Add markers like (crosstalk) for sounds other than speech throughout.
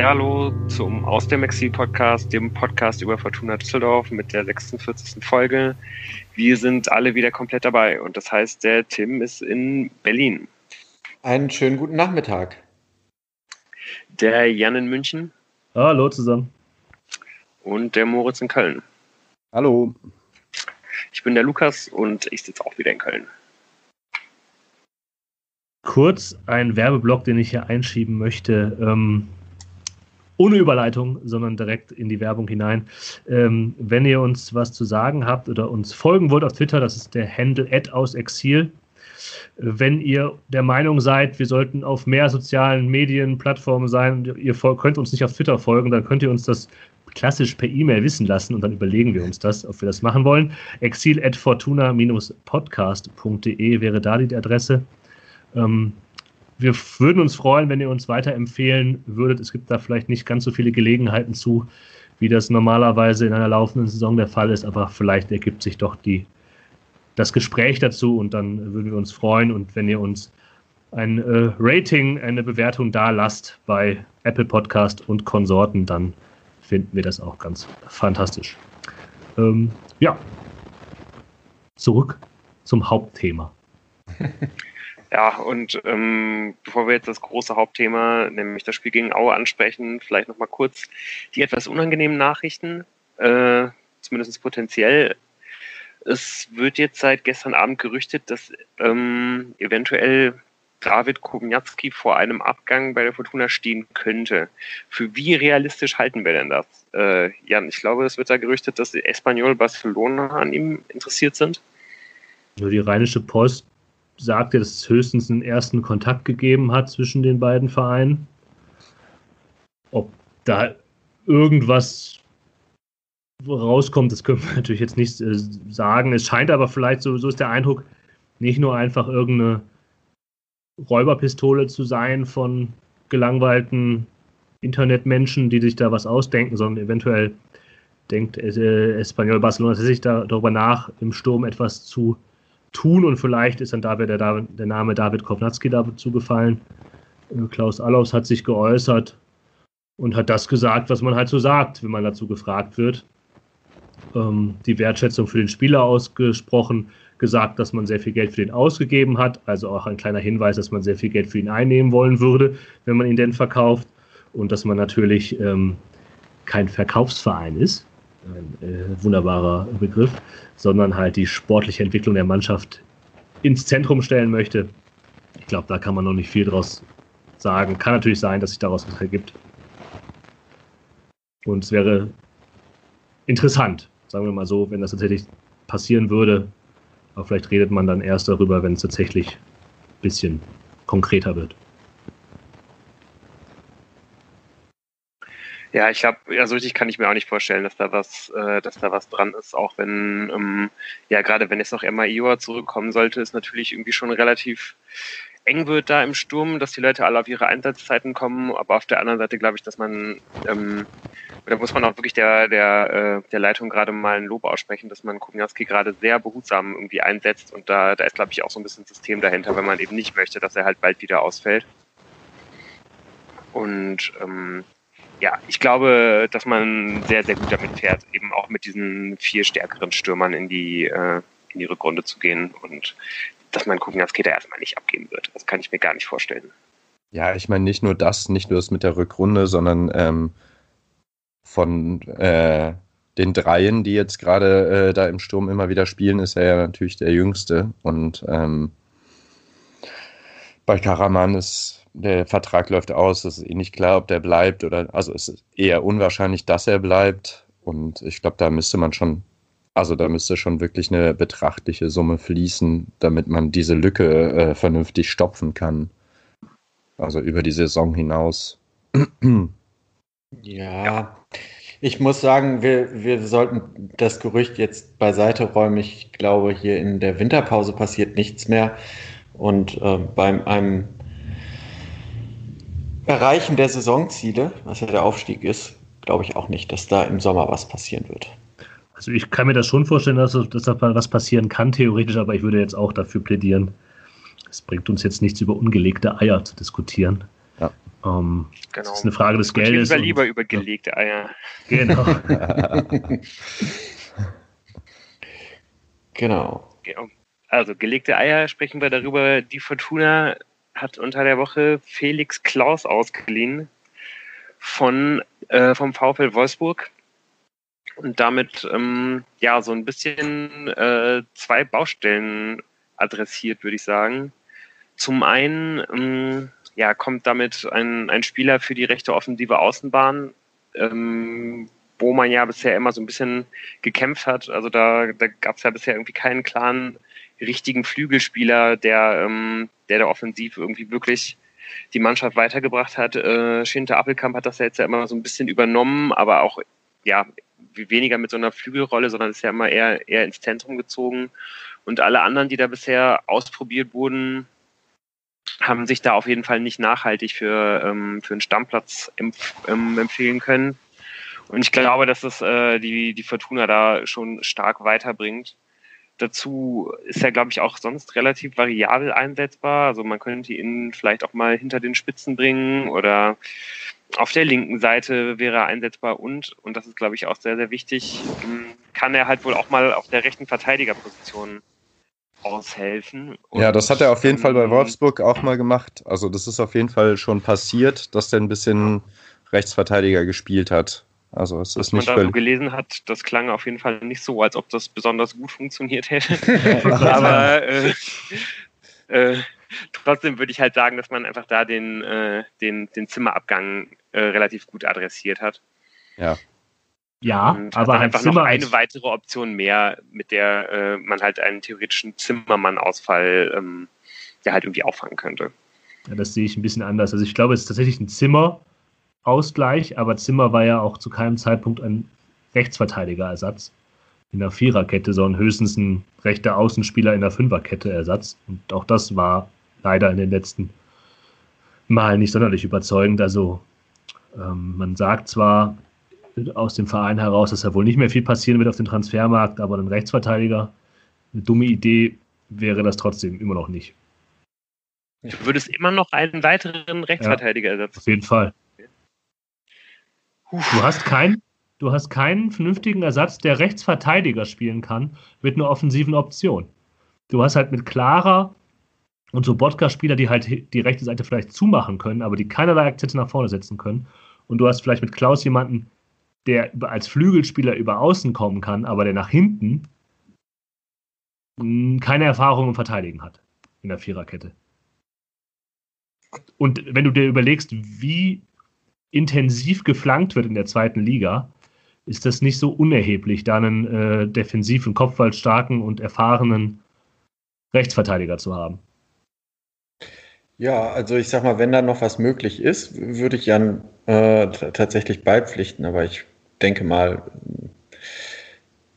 Ja, hallo zum Aus dem Exil Podcast, dem Podcast über Fortuna Düsseldorf mit der 46. Folge. Wir sind alle wieder komplett dabei und das heißt, der Tim ist in Berlin. Einen schönen guten Nachmittag. Der Jan in München. Hallo zusammen. Und der Moritz in Köln. Hallo. Ich bin der Lukas und ich sitze auch wieder in Köln. Kurz ein Werbeblock, den ich hier einschieben möchte. Ähm, ohne Überleitung, sondern direkt in die Werbung hinein. Ähm, wenn ihr uns was zu sagen habt oder uns folgen wollt auf Twitter, das ist der Handle aus Exil. Wenn ihr der Meinung seid, wir sollten auf mehr sozialen Medienplattformen sein, ihr könnt uns nicht auf Twitter folgen, dann könnt ihr uns das klassisch per E-Mail wissen lassen und dann überlegen wir uns das, ob wir das machen wollen. exil.fortuna-podcast.de wäre da die Adresse. Ähm, wir würden uns freuen, wenn ihr uns weiterempfehlen würdet. Es gibt da vielleicht nicht ganz so viele Gelegenheiten zu, wie das normalerweise in einer laufenden Saison der Fall ist, aber vielleicht ergibt sich doch die, das Gespräch dazu und dann würden wir uns freuen. Und wenn ihr uns ein äh, Rating, eine Bewertung da lasst bei Apple Podcast und Konsorten, dann finden wir das auch ganz fantastisch. Ähm, ja, zurück zum Hauptthema. (laughs) Ja, und ähm, bevor wir jetzt das große Hauptthema, nämlich das Spiel gegen Aue ansprechen, vielleicht nochmal kurz die etwas unangenehmen Nachrichten, äh, zumindest potenziell. Es wird jetzt seit gestern Abend gerüchtet, dass ähm, eventuell David Kowniatski vor einem Abgang bei der Fortuna stehen könnte. Für wie realistisch halten wir denn das? Äh, Jan, ich glaube, es wird da gerüchtet, dass Espanyol Barcelona an ihm interessiert sind. Nur die Rheinische Post sagte, dass es höchstens einen ersten Kontakt gegeben hat zwischen den beiden Vereinen. Ob da irgendwas rauskommt, das können wir (laughs) natürlich jetzt nicht äh, sagen. Es scheint aber vielleicht, so, so ist der Eindruck, nicht nur einfach irgendeine Räuberpistole zu sein von gelangweilten Internetmenschen, die sich da was ausdenken, sondern eventuell denkt äh, Espanyol Barcelona sich da, darüber nach, im Sturm etwas zu tun und vielleicht ist dann da der, der Name David Kovnatski dazu gefallen. Äh, Klaus Allaus hat sich geäußert und hat das gesagt, was man halt so sagt, wenn man dazu gefragt wird. Ähm, die Wertschätzung für den Spieler ausgesprochen, gesagt, dass man sehr viel Geld für ihn ausgegeben hat, also auch ein kleiner Hinweis, dass man sehr viel Geld für ihn einnehmen wollen würde, wenn man ihn denn verkauft und dass man natürlich ähm, kein Verkaufsverein ist äh, wunderbarer Begriff, sondern halt die sportliche Entwicklung der Mannschaft ins Zentrum stellen möchte. Ich glaube, da kann man noch nicht viel draus sagen. Kann natürlich sein, dass sich daraus was ergibt. Und es wäre interessant, sagen wir mal so, wenn das tatsächlich passieren würde. Aber vielleicht redet man dann erst darüber, wenn es tatsächlich ein bisschen konkreter wird. Ja, ich glaube, ja, so richtig kann ich mir auch nicht vorstellen, dass da was, äh, dass da was dran ist, auch wenn, ähm, ja, gerade wenn jetzt noch Emma Ioa zurückkommen sollte, ist natürlich irgendwie schon relativ eng wird da im Sturm, dass die Leute alle auf ihre Einsatzzeiten kommen, aber auf der anderen Seite glaube ich, dass man, ähm, da muss man auch wirklich der, der, äh, der Leitung gerade mal ein Lob aussprechen, dass man Kubniarski gerade sehr behutsam irgendwie einsetzt. Und da, da ist glaube ich auch so ein bisschen System dahinter, wenn man eben nicht möchte, dass er halt bald wieder ausfällt. Und ähm, ja, ich glaube, dass man sehr, sehr gut damit fährt, eben auch mit diesen vier stärkeren Stürmern in die, äh, in die Rückrunde zu gehen und dass man Kugnatski erstmal nicht abgeben wird. Das kann ich mir gar nicht vorstellen. Ja, ich meine nicht nur das, nicht nur das mit der Rückrunde, sondern ähm, von äh, den Dreien, die jetzt gerade äh, da im Sturm immer wieder spielen, ist er ja natürlich der Jüngste. Und ähm, bei Karaman ist der Vertrag läuft aus, es ist eh nicht klar, ob der bleibt oder, also es ist eher unwahrscheinlich, dass er bleibt. Und ich glaube, da müsste man schon, also da müsste schon wirklich eine betrachtliche Summe fließen, damit man diese Lücke äh, vernünftig stopfen kann. Also über die Saison hinaus. ja, ich muss sagen, wir, wir sollten das Gerücht jetzt beiseite räumen. Ich glaube, hier in der Winterpause passiert nichts mehr. Und äh, beim einem Erreichen der Saisonziele, was ja der Aufstieg ist, glaube ich auch nicht, dass da im Sommer was passieren wird. Also ich kann mir das schon vorstellen, dass, dass da was passieren kann, theoretisch, aber ich würde jetzt auch dafür plädieren. Es bringt uns jetzt nichts über ungelegte Eier zu diskutieren. Ja. Ähm, genau. Das ist eine Frage des Geldes. Ich lieber über gelegte Eier. (laughs) Genau. genau. Also gelegte Eier sprechen wir darüber. Die Fortuna hat unter der Woche Felix Klaus ausgeliehen von äh, vom VfL Wolfsburg und damit ähm, ja so ein bisschen äh, zwei Baustellen adressiert, würde ich sagen. Zum einen ähm, ja, kommt damit ein, ein Spieler für die rechte offensive Außenbahn, ähm, wo man ja bisher immer so ein bisschen gekämpft hat. Also da, da gab es ja bisher irgendwie keinen klaren richtigen Flügelspieler, der, ähm, der da offensiv irgendwie wirklich die Mannschaft weitergebracht hat. Äh, Schinter Appelkamp hat das ja jetzt ja immer so ein bisschen übernommen, aber auch ja weniger mit so einer Flügelrolle, sondern ist ja immer eher, eher ins Zentrum gezogen. Und alle anderen, die da bisher ausprobiert wurden, haben sich da auf jeden Fall nicht nachhaltig für, ähm, für einen Stammplatz empf ähm, empfehlen können. Und ich glaube, dass das äh, die, die Fortuna da schon stark weiterbringt. Dazu ist er, glaube ich, auch sonst relativ variabel einsetzbar. Also man könnte ihn vielleicht auch mal hinter den Spitzen bringen oder auf der linken Seite wäre er einsetzbar und, und das ist, glaube ich, auch sehr, sehr wichtig, ähm, kann er halt wohl auch mal auf der rechten Verteidigerposition aushelfen. Ja, das hat er auf jeden ähm, Fall bei Wolfsburg auch mal gemacht. Also das ist auf jeden Fall schon passiert, dass der ein bisschen Rechtsverteidiger gespielt hat. Also es Was ist nicht man da so gelesen hat, das klang auf jeden Fall nicht so, als ob das besonders gut funktioniert hätte. (laughs) Aber äh, äh, trotzdem würde ich halt sagen, dass man einfach da den, äh, den, den Zimmerabgang äh, relativ gut adressiert hat. Ja. Ja, und aber halt einfach noch eine weitere Option mehr, mit der äh, man halt einen theoretischen Zimmermann-Ausfall ähm, ja halt irgendwie auffangen könnte. Ja, das sehe ich ein bisschen anders. Also ich glaube, es ist tatsächlich ein Zimmer, Ausgleich, aber Zimmer war ja auch zu keinem Zeitpunkt ein Rechtsverteidigerersatz in der Viererkette, sondern höchstens ein rechter Außenspieler in der Fünferkette Ersatz. Und auch das war leider in den letzten Malen nicht sonderlich überzeugend. Also ähm, man sagt zwar aus dem Verein heraus, dass da wohl nicht mehr viel passieren wird auf dem Transfermarkt, aber ein Rechtsverteidiger, eine dumme Idee wäre das trotzdem immer noch nicht. Du würdest immer noch einen weiteren Rechtsverteidiger ersetzen. Ja, auf jeden Fall. Du hast, kein, du hast keinen vernünftigen Ersatz, der Rechtsverteidiger spielen kann, mit einer offensiven Option. Du hast halt mit Clara und so Bodka-Spieler, die halt die rechte Seite vielleicht zumachen können, aber die keinerlei Akzente nach vorne setzen können. Und du hast vielleicht mit Klaus jemanden, der als Flügelspieler über außen kommen kann, aber der nach hinten hm, keine Erfahrung im Verteidigen hat in der Viererkette. Und wenn du dir überlegst, wie intensiv geflankt wird in der zweiten Liga, ist das nicht so unerheblich, da einen äh, defensiven, kopfballstarken und erfahrenen Rechtsverteidiger zu haben. Ja, also ich sag mal, wenn da noch was möglich ist, würde ich Jan äh, tatsächlich beipflichten, aber ich denke mal,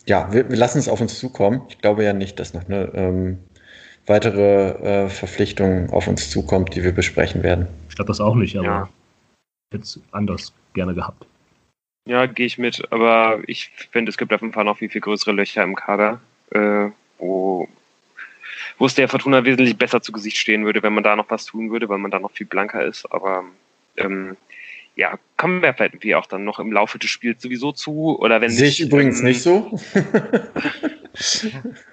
ja, wir, wir, lassen es auf uns zukommen. Ich glaube ja nicht, dass noch eine ähm, weitere äh, Verpflichtung auf uns zukommt, die wir besprechen werden. Ich glaube das auch nicht, aber ja jetzt anders gerne gehabt. Ja, gehe ich mit, aber ich finde, es gibt auf jeden Fall noch viel, viel größere Löcher im Kader, äh, wo, wo es der Fortuna wesentlich besser zu Gesicht stehen würde, wenn man da noch was tun würde, weil man da noch viel blanker ist. Aber ähm, ja, kommen wir vielleicht irgendwie auch dann noch im Laufe des Spiels sowieso zu. Oder wenn Sehe ich übrigens ähm, nicht so. (laughs)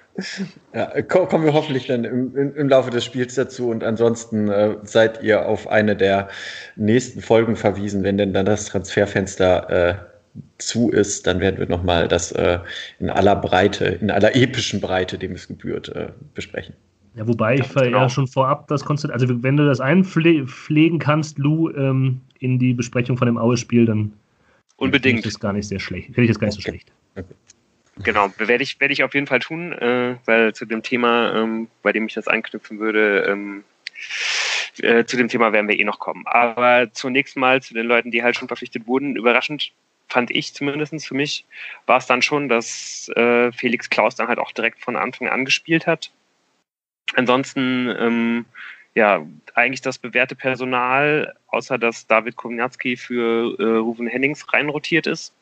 Ja, kommen wir hoffentlich dann im, im, Laufe des Spiels dazu und ansonsten äh, seid ihr auf eine der nächsten Folgen verwiesen, wenn denn dann das Transferfenster äh, zu ist, dann werden wir nochmal das äh, in aller Breite, in aller epischen Breite, dem es gebührt, äh, besprechen. Ja, wobei ich ja, genau. schon vorab das Konzept, also wenn du das einpflegen kannst, Lou, ähm, in die Besprechung von dem Aue-Spiel, dann Unbedingt. finde ich das gar nicht sehr schlecht. Finde ich das gar nicht okay. so schlecht. Okay. Genau, werde ich, werde ich auf jeden Fall tun, äh, weil zu dem Thema, ähm, bei dem ich das anknüpfen würde, ähm, äh, zu dem Thema werden wir eh noch kommen. Aber zunächst mal zu den Leuten, die halt schon verpflichtet wurden. Überraschend fand ich zumindest für mich, war es dann schon, dass äh, Felix Klaus dann halt auch direkt von Anfang an gespielt hat. Ansonsten, ähm, ja, eigentlich das bewährte Personal, außer dass David Kownatski für äh, Ruven Hennings reinrotiert ist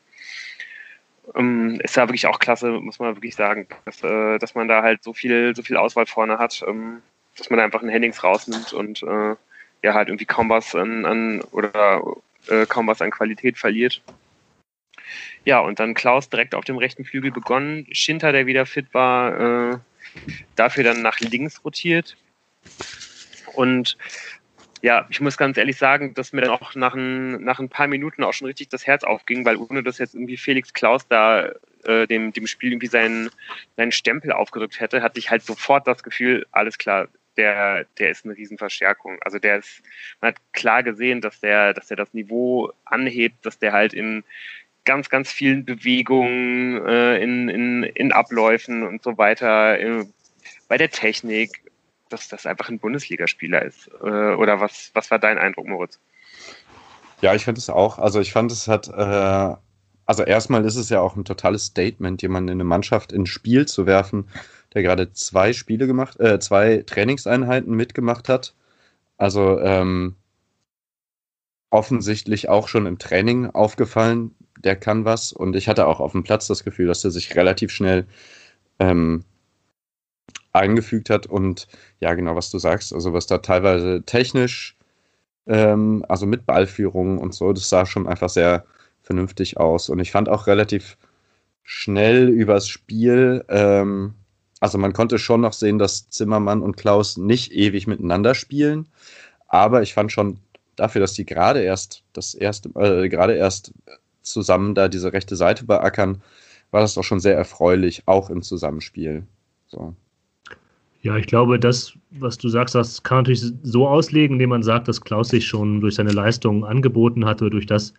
ähm, ist ja wirklich auch klasse, muss man wirklich sagen, dass, äh, dass man da halt so viel, so viel Auswahl vorne hat, ähm, dass man da einfach einen Hennings rausnimmt und äh, ja halt irgendwie kaum was an, an oder äh, kaum was an Qualität verliert. Ja, und dann Klaus direkt auf dem rechten Flügel begonnen. Schinter, der wieder fit war, äh, dafür dann nach links rotiert. Und ja, ich muss ganz ehrlich sagen, dass mir dann auch nach ein, nach ein paar Minuten auch schon richtig das Herz aufging, weil ohne dass jetzt irgendwie Felix Klaus da äh, dem, dem Spiel irgendwie seinen, seinen Stempel aufgedrückt hätte, hatte ich halt sofort das Gefühl, alles klar, der, der ist eine Riesenverstärkung. Also der ist, man hat klar gesehen, dass der, dass der das Niveau anhebt, dass der halt in ganz, ganz vielen Bewegungen, äh, in, in, in Abläufen und so weiter, äh, bei der Technik, dass das einfach ein Bundesligaspieler ist. Äh, oder was, was war dein Eindruck, Moritz? Ja, ich finde es auch. Also ich fand, es hat, äh, also erstmal ist es ja auch ein totales Statement, jemanden in eine Mannschaft ins Spiel zu werfen, der gerade zwei Spiele gemacht, äh, zwei Trainingseinheiten mitgemacht hat. Also ähm, offensichtlich auch schon im Training aufgefallen, der kann was. Und ich hatte auch auf dem Platz das Gefühl, dass er sich relativ schnell ähm, eingefügt hat. Und ja, genau, was du sagst, also was da teilweise technisch, ähm, also mit Ballführung und so, das sah schon einfach sehr vernünftig aus. Und ich fand auch relativ schnell übers Spiel, ähm, also man konnte schon noch sehen, dass Zimmermann und Klaus nicht ewig miteinander spielen. Aber ich fand schon dafür, dass die gerade erst das erste, äh, gerade erst zusammen da diese rechte Seite beackern, war das doch schon sehr erfreulich, auch im Zusammenspiel. So. Ja, ich glaube, das, was du sagst, das kann man natürlich so auslegen, indem man sagt, dass Klaus sich schon durch seine Leistung angeboten hatte, durch das,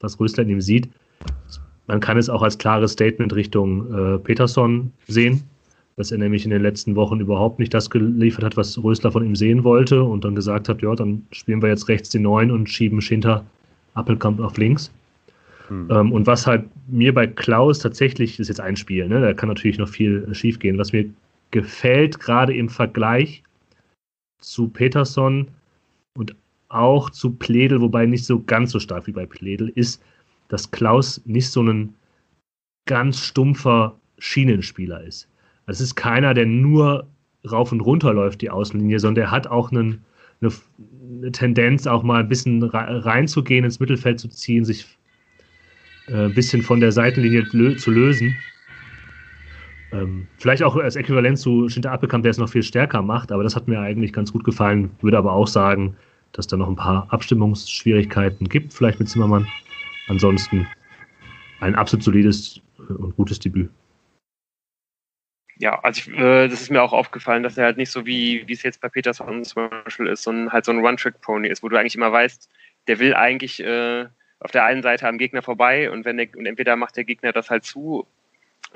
was Rösler in ihm sieht. Man kann es auch als klares Statement Richtung äh, Peterson sehen, dass er nämlich in den letzten Wochen überhaupt nicht das geliefert hat, was Rösler von ihm sehen wollte und dann gesagt hat, ja, dann spielen wir jetzt rechts den Neuen und schieben Schinter Appelkamp auf links. Hm. Ähm, und was halt mir bei Klaus tatsächlich, ist jetzt ein Spiel, ne? da kann natürlich noch viel schief gehen, was mir gefällt, gerade im Vergleich zu Peterson und auch zu Pledel, wobei nicht so ganz so stark wie bei Pledel, ist, dass Klaus nicht so ein ganz stumpfer Schienenspieler ist. Es ist keiner, der nur rauf und runter läuft, die Außenlinie, sondern der hat auch einen, eine, eine, Tendenz, auch mal ein bisschen reinzugehen, ins Mittelfeld zu ziehen, sich ein äh, bisschen von der Seitenlinie lö zu lösen. Ähm, vielleicht auch als Äquivalent zu Schinter Appelkamp, der es noch viel stärker macht, aber das hat mir eigentlich ganz gut gefallen. Würde aber auch sagen, dass da noch ein paar Abstimmungsschwierigkeiten gibt, vielleicht mit Zimmermann. Ansonsten ein absolut solides und gutes Debüt. Ja, also ich, äh, das ist mir auch aufgefallen, dass er halt nicht so wie, wie es jetzt bei Peterson zum Beispiel ist, sondern halt so ein One-Trick-Pony ist, wo du eigentlich immer weißt, der will eigentlich äh, auf der einen Seite am Gegner vorbei und wenn der, und entweder macht der Gegner das halt zu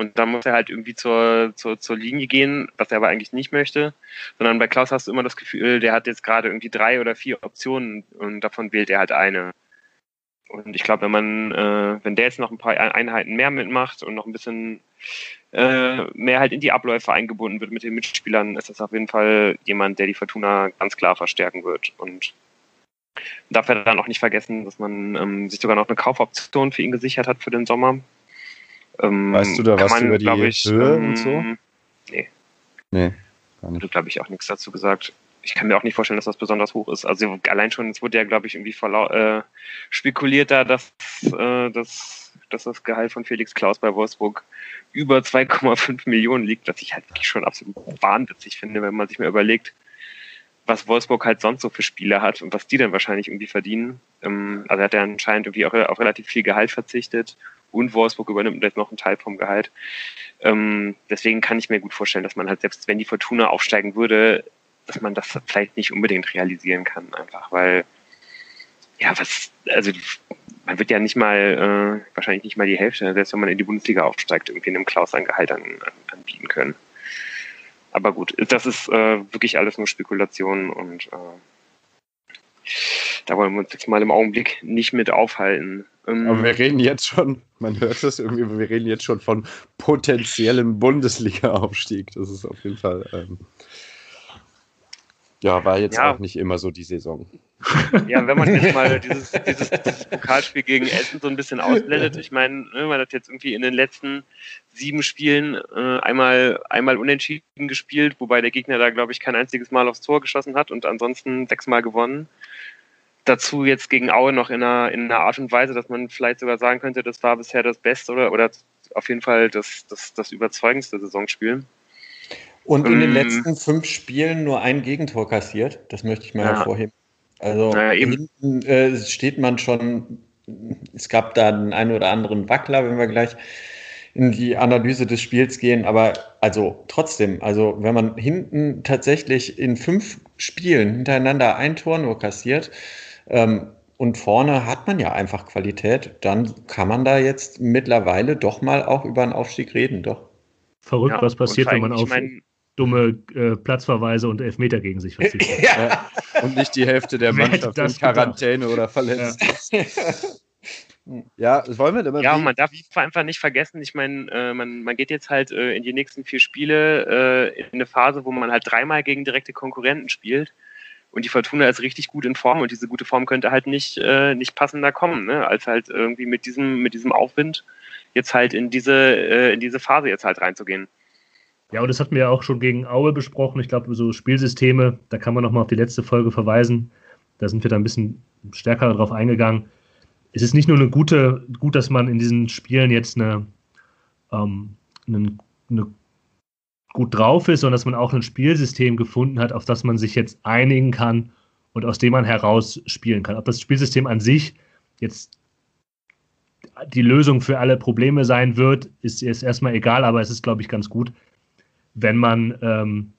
und dann muss er halt irgendwie zur, zur, zur Linie gehen, was er aber eigentlich nicht möchte. Sondern bei Klaus hast du immer das Gefühl, der hat jetzt gerade irgendwie drei oder vier Optionen und davon wählt er halt eine. Und ich glaube, wenn man, äh, wenn der jetzt noch ein paar Einheiten mehr mitmacht und noch ein bisschen äh, mehr halt in die Abläufe eingebunden wird mit den Mitspielern, ist das auf jeden Fall jemand, der die Fortuna ganz klar verstärken wird. Und darf er dann auch nicht vergessen, dass man ähm, sich sogar noch eine Kaufoption für ihn gesichert hat für den Sommer. Ähm, weißt du da was man, über die ich, Höhe ähm, und so? Nee. Nee, gar nicht. Da glaube ich auch nichts dazu gesagt. Ich kann mir auch nicht vorstellen, dass das besonders hoch ist. Also allein schon, es wurde ja, glaube ich, irgendwie äh, spekuliert da, dass, äh, dass, dass das Gehalt von Felix Klaus bei Wolfsburg über 2,5 Millionen liegt, was ich halt wirklich schon absolut wahnwitzig finde, wenn man sich mal überlegt, was Wolfsburg halt sonst so für Spiele hat und was die dann wahrscheinlich irgendwie verdienen. Ähm, also hat er anscheinend irgendwie auch auf relativ viel Gehalt verzichtet und Wolfsburg übernimmt jetzt noch einen Teil vom Gehalt. Ähm, deswegen kann ich mir gut vorstellen, dass man halt selbst wenn die Fortuna aufsteigen würde, dass man das vielleicht nicht unbedingt realisieren kann, einfach weil ja was also man wird ja nicht mal äh, wahrscheinlich nicht mal die Hälfte, selbst wenn man in die Bundesliga aufsteigt, irgendwie einem Klaus ein Gehalt an, an, anbieten können. Aber gut, das ist äh, wirklich alles nur Spekulation und äh, da wollen wir uns jetzt mal im Augenblick nicht mit aufhalten. Ähm, Aber wir reden jetzt schon, man hört das irgendwie, wir reden jetzt schon von potenziellem Bundesliga-Aufstieg. Das ist auf jeden Fall, ähm, ja, war jetzt ja. auch nicht immer so die Saison. Ja, wenn man jetzt mal dieses, dieses, dieses Pokalspiel gegen Essen so ein bisschen ausblendet, ich meine, ne, man hat jetzt irgendwie in den letzten sieben Spielen äh, einmal, einmal unentschieden gespielt, wobei der Gegner da, glaube ich, kein einziges Mal aufs Tor geschossen hat und ansonsten sechsmal gewonnen. Dazu jetzt gegen Aue noch in einer, in einer Art und Weise, dass man vielleicht sogar sagen könnte, das war bisher das Beste oder, oder auf jeden Fall das, das, das überzeugendste Saisonspiel. Und in den ähm, letzten fünf Spielen nur ein Gegentor kassiert. Das möchte ich mal ja. hervorheben. Also naja, hinten äh, steht man schon, es gab da einen einen oder anderen Wackler, wenn wir gleich in die Analyse des Spiels gehen, aber also trotzdem, also wenn man hinten tatsächlich in fünf Spielen hintereinander ein Tor nur kassiert und vorne hat man ja einfach Qualität, dann kann man da jetzt mittlerweile doch mal auch über einen Aufstieg reden, doch. Verrückt, ja, was passiert, wenn man auf, mein, dumme äh, Platzverweise und Elfmeter gegen sich versiegt. (laughs) ja. Und nicht die Hälfte der (laughs) Mannschaft in Quarantäne gedacht? oder verletzt ja. (laughs) Ja, das wollen wir immer. Ja, und man darf einfach nicht vergessen, ich meine, äh, man, man geht jetzt halt äh, in die nächsten vier Spiele äh, in eine Phase, wo man halt dreimal gegen direkte Konkurrenten spielt. Und die Fortuna ist richtig gut in Form und diese gute Form könnte halt nicht, äh, nicht passender kommen, ne? als halt irgendwie mit diesem, mit diesem Aufwind jetzt halt in diese, äh, in diese Phase jetzt halt reinzugehen. Ja, und das hatten wir ja auch schon gegen Aue besprochen. Ich glaube, so Spielsysteme, da kann man nochmal auf die letzte Folge verweisen. Da sind wir da ein bisschen stärker darauf eingegangen. Es ist nicht nur eine gute, gut, dass man in diesen Spielen jetzt eine, ähm, eine, eine gut drauf ist, sondern dass man auch ein Spielsystem gefunden hat, auf das man sich jetzt einigen kann und aus dem man heraus spielen kann. Ob das Spielsystem an sich jetzt die Lösung für alle Probleme sein wird, ist jetzt erstmal egal, aber es ist, glaube ich, ganz gut, wenn man ähm,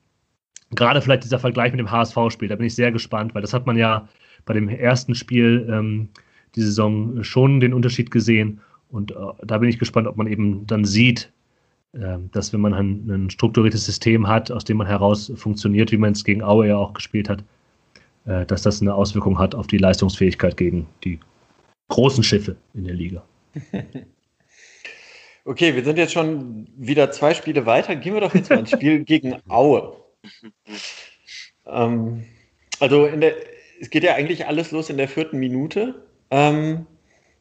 gerade vielleicht dieser Vergleich mit dem HSV spielt. Da bin ich sehr gespannt, weil das hat man ja bei dem ersten Spiel ähm, die Saison schon den Unterschied gesehen. Und äh, da bin ich gespannt, ob man eben dann sieht, dass wenn man ein, ein, strukturiertes System hat, aus dem man heraus funktioniert, wie man es gegen Aue ja auch gespielt hat, äh, dass das eine Auswirkung hat auf die Leistungsfähigkeit gegen die großen Schiffe in der Liga. (laughs) Okay, wir sind jetzt schon wieder zwei Spiele weiter. Gehen wir doch jetzt mal ins Spiel (laughs) gegen Aue. Ähm, also der, es geht ja eigentlich alles los in der vierten Minute, ähm,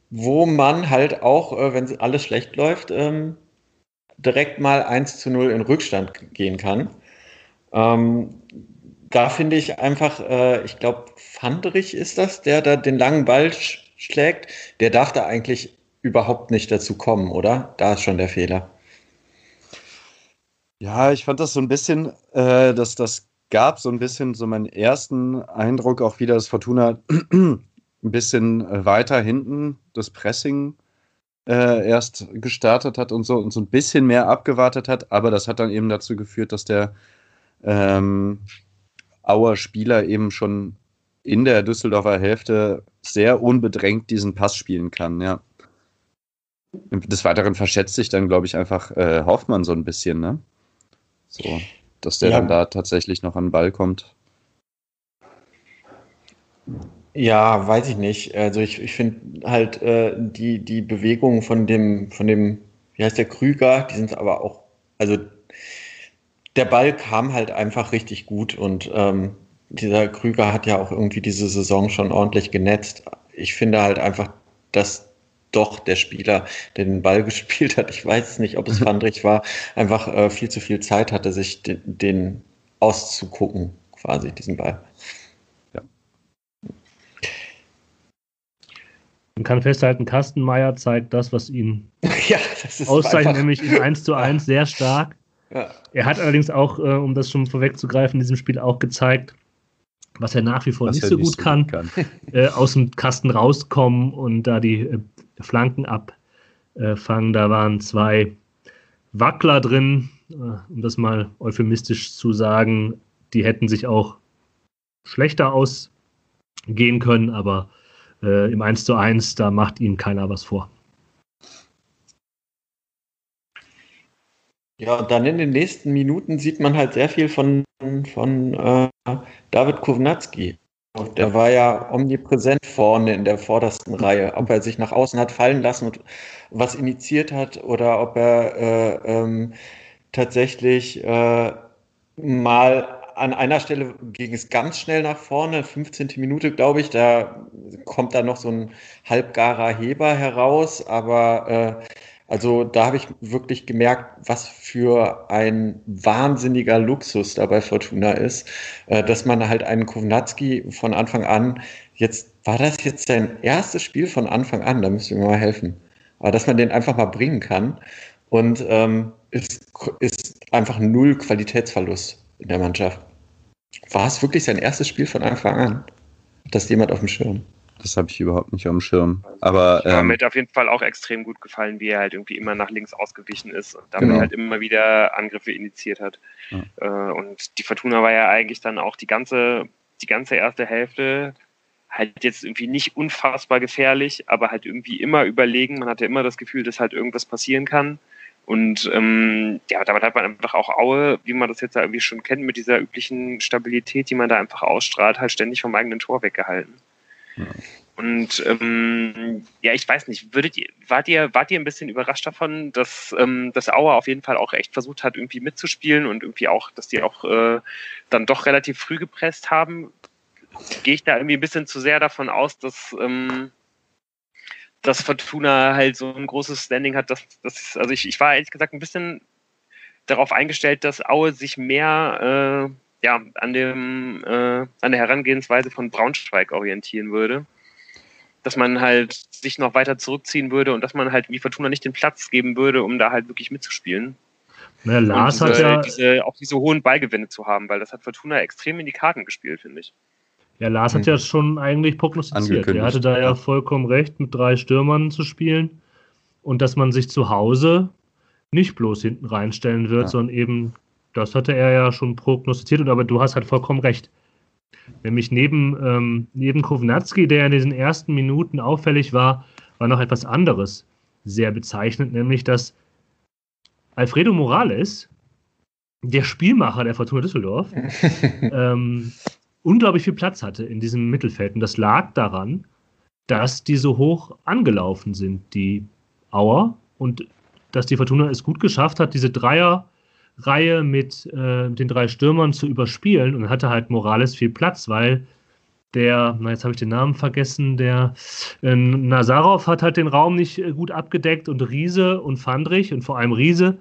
wo man halt auch, äh, wenn alles schlecht läuft, ähm, direkt mal 1 zu 0 in Rückstand gehen kann. Ähm, da finde ich einfach, äh, ich glaube, Fandrich ist das, der da den langen Ball sch schlägt. Der darf da eigentlich überhaupt nicht dazu kommen, oder? Da ist schon der Fehler. Ja, ich fand das so ein bisschen, äh, dass das gab so ein bisschen so meinen ersten Eindruck auch wieder, dass Fortuna (clears throat) ein bisschen weiter hinten das Pressing äh, erst gestartet hat und so und so ein bisschen mehr abgewartet hat, aber das hat dann eben dazu geführt, dass der ähm, Auer Spieler eben schon in der Düsseldorfer Hälfte sehr unbedrängt diesen Pass spielen kann, ja. Des Weiteren verschätzt sich dann, glaube ich, einfach äh, Hoffmann so ein bisschen, ne? So, dass der ja. dann da tatsächlich noch an den Ball kommt. Ja, weiß ich nicht. Also ich, ich finde halt äh, die, die Bewegungen von dem, von dem, wie heißt der, Krüger, die sind aber auch, also der Ball kam halt einfach richtig gut und ähm, dieser Krüger hat ja auch irgendwie diese Saison schon ordentlich genetzt. Ich finde halt einfach, dass doch der Spieler, der den Ball (laughs) gespielt hat, ich weiß nicht, ob es Fandrich war, einfach äh, viel zu viel Zeit hatte, sich den, den auszugucken, quasi, diesen Ball. Man kann festhalten, Kastenmeier zeigt das, was ihn (laughs) ja, das auszeichnet, nämlich in 1 zu 1 sehr stark. Ja. Er hat allerdings auch, äh, um das schon vorwegzugreifen, in diesem Spiel auch gezeigt, was er nach wie vor was nicht so nicht gut so kann, kann. (laughs) Äh, aus dem Kasten rauskommen und da die äh, Flanken abfangen. Da waren zwei Wackler drin, äh, um das mal euphemistisch zu sagen. Die hätten sich auch schlechter ausgehen können, aber äh, im 1 zu 1, da macht ihnen keiner was vor. Ja, dann in den nächsten Minuten sieht man halt sehr viel von, von äh, David Kovnatski. Der war ja omnipräsent vorne in der vordersten Reihe. Ob er sich nach außen hat fallen lassen und was initiiert hat oder ob er äh, ähm, tatsächlich äh, mal an einer Stelle ging es ganz schnell nach vorne, 15. Minute, glaube ich. Da kommt dann noch so ein halbgarer Heber heraus. Aber äh, also da habe ich wirklich gemerkt, was für ein wahnsinniger Luxus da bei Fortuna ist, äh, dass man halt einen Kovnatski von Anfang an, jetzt war das jetzt sein erstes Spiel von Anfang an, da müsst ihr mir mal helfen. Aber dass man den einfach mal bringen kann und ähm, ist, ist einfach null Qualitätsverlust in der Mannschaft. War es wirklich sein erstes Spiel von Anfang an? Hat das jemand auf dem Schirm? Das habe ich überhaupt nicht auf dem Schirm. Aber ähm, mir hat auf jeden Fall auch extrem gut gefallen, wie er halt irgendwie immer nach links ausgewichen ist und damit genau. halt immer wieder Angriffe initiiert hat. Ja. Äh, und die Fortuna war ja eigentlich dann auch die ganze, die ganze erste Hälfte halt jetzt irgendwie nicht unfassbar gefährlich, aber halt irgendwie immer überlegen. Man hatte immer das Gefühl, dass halt irgendwas passieren kann. Und ähm, ja, damit hat man einfach auch Aue, wie man das jetzt irgendwie schon kennt, mit dieser üblichen Stabilität, die man da einfach ausstrahlt, halt ständig vom eigenen Tor weggehalten. Ja. Und ähm, ja, ich weiß nicht, würdet ihr, wart ihr, wart ihr ein bisschen überrascht davon, dass, ähm, dass Auer auf jeden Fall auch echt versucht hat, irgendwie mitzuspielen und irgendwie auch, dass die auch äh, dann doch relativ früh gepresst haben? Gehe ich da irgendwie ein bisschen zu sehr davon aus, dass, ähm, dass Fortuna halt so ein großes Standing hat, dass, dass also ich, ich war ehrlich gesagt ein bisschen darauf eingestellt, dass Aue sich mehr äh, ja, an, dem, äh, an der Herangehensweise von Braunschweig orientieren würde. Dass man halt sich noch weiter zurückziehen würde und dass man halt wie Fortuna nicht den Platz geben würde, um da halt wirklich mitzuspielen. Naja, Lars diese, hat ja diese, auch diese hohen Ballgewinne zu haben, weil das hat Fortuna extrem in die Karten gespielt, finde ich. Ja, Lars hat ja schon eigentlich prognostiziert. Er hatte da ja vollkommen recht, mit drei Stürmern zu spielen und dass man sich zu Hause nicht bloß hinten reinstellen wird, ja. sondern eben, das hatte er ja schon prognostiziert, und aber du hast halt vollkommen recht. Nämlich neben, ähm, neben Kovnatski, der in diesen ersten Minuten auffällig war, war noch etwas anderes sehr bezeichnend, nämlich dass Alfredo Morales, der Spielmacher der Fortuna Düsseldorf, (laughs) ähm, unglaublich viel Platz hatte in diesem Mittelfeld. Und das lag daran, dass die so hoch angelaufen sind, die Auer, und dass die Fortuna es gut geschafft hat, diese Dreierreihe mit äh, den drei Stürmern zu überspielen. Und hatte halt Morales viel Platz, weil der, na jetzt habe ich den Namen vergessen, der äh, Nazarov hat halt den Raum nicht äh, gut abgedeckt und Riese und Fandrich und vor allem Riese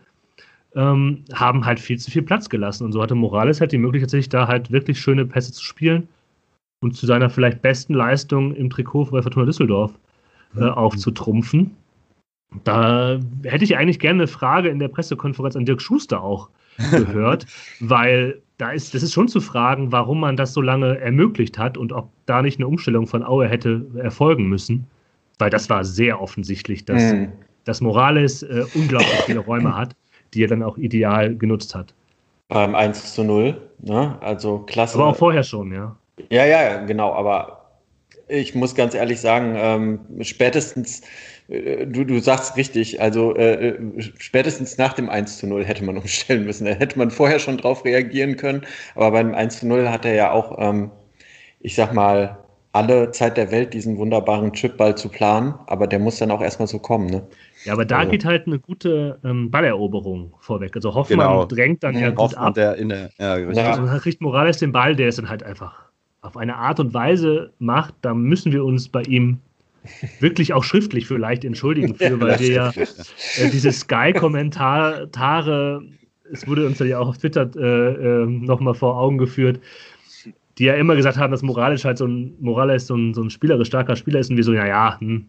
ähm, haben halt viel zu viel Platz gelassen. Und so hatte Morales halt die Möglichkeit, sich da halt wirklich schöne Pässe zu spielen und zu seiner vielleicht besten Leistung im Trikot bei Fortuna Düsseldorf äh, mhm. aufzutrumpfen. Da hätte ich eigentlich gerne eine Frage in der Pressekonferenz an Dirk Schuster auch (laughs) gehört, weil da ist, das ist schon zu fragen, warum man das so lange ermöglicht hat und ob da nicht eine Umstellung von Aue hätte erfolgen müssen. Weil das war sehr offensichtlich, dass, mhm. dass Morales äh, unglaublich viele Räume hat die er dann auch ideal genutzt hat. Beim 1 zu 0, ne? Also klasse. Aber auch vorher schon, ja. Ja, ja, genau, aber ich muss ganz ehrlich sagen, ähm, spätestens, äh, du, du sagst richtig, also äh, äh spätestens nach dem 1 zu 0 hätte man (laughs) umstellen müssen. Da hätte man vorher schon drauf reagieren können, aber beim 1 zu 0 hat er ja auch, ähm, ich sag mal, alle Zeit der Welt, diesen wunderbaren Chipball zu planen, aber der muss dann auch erstmal so kommen, ne? Ja, aber da also, geht halt eine gute ähm, Balleroberung vorweg. Also Hoffmann genau. drängt dann ja, ja gut ab. Der in der, ja, ja. Also dann kriegt Morales den Ball, der es dann halt einfach auf eine Art und Weise macht, da müssen wir uns bei ihm wirklich auch schriftlich vielleicht entschuldigen für, weil wir ja (laughs) äh, diese Sky-Kommentare, es wurde uns ja auch auf Twitter äh, äh, nochmal vor Augen geführt, die ja immer gesagt haben, dass Morales halt so ein, Morales so ein, so ein spielerisch starker Spieler ist und wir so, ja, ja, hm,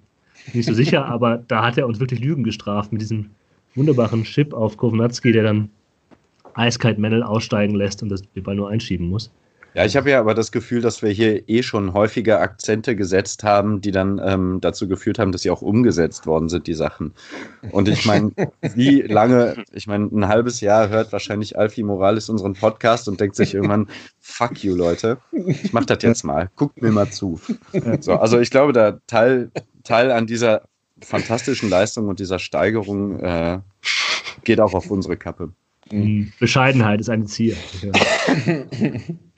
nicht so sicher, aber da hat er uns wirklich Lügen gestraft mit diesem wunderbaren Chip auf Kovnatski, der dann eiskalt Mendel aussteigen lässt und das den Ball nur einschieben muss. Ja, ich habe ja aber das Gefühl, dass wir hier eh schon häufiger Akzente gesetzt haben, die dann ähm, dazu geführt haben, dass sie auch umgesetzt worden sind, die Sachen. Und ich meine, wie lange, ich meine, ein halbes Jahr hört wahrscheinlich Alfie Morales unseren Podcast und denkt sich irgendwann, fuck you, Leute, ich mach das jetzt mal, guckt mir mal zu. So, also ich glaube, der Teil, Teil an dieser fantastischen Leistung und dieser Steigerung äh, geht auch auf unsere Kappe. Bescheidenheit ist ein Ziel. Ja. (laughs)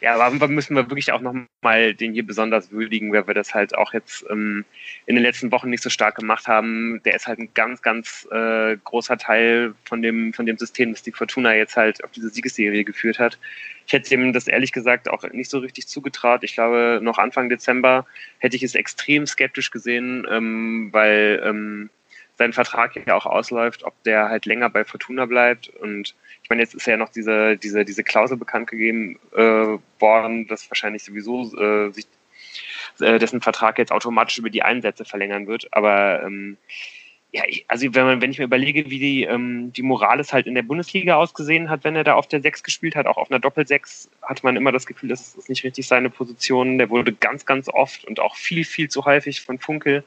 Ja, aber müssen wir wirklich auch nochmal den hier besonders würdigen, weil wir das halt auch jetzt ähm, in den letzten Wochen nicht so stark gemacht haben. Der ist halt ein ganz, ganz äh, großer Teil von dem, von dem System, das die Fortuna jetzt halt auf diese Siegesserie geführt hat. Ich hätte ihm das ehrlich gesagt auch nicht so richtig zugetraut. Ich glaube, noch Anfang Dezember hätte ich es extrem skeptisch gesehen, ähm, weil ähm, sein Vertrag ja auch ausläuft, ob der halt länger bei Fortuna bleibt. Und ich meine, jetzt ist ja noch diese, diese, diese Klausel bekannt gegeben äh, worden, dass wahrscheinlich sowieso äh, sich äh, dessen Vertrag jetzt automatisch über die Einsätze verlängern wird. Aber ähm, ja, ich, also wenn, man, wenn ich mir überlege, wie die, ähm, die Morales halt in der Bundesliga ausgesehen hat, wenn er da auf der 6 gespielt hat, auch auf einer Doppel-6, hatte man immer das Gefühl, das ist nicht richtig seine Position. Der wurde ganz, ganz oft und auch viel, viel zu häufig von Funkel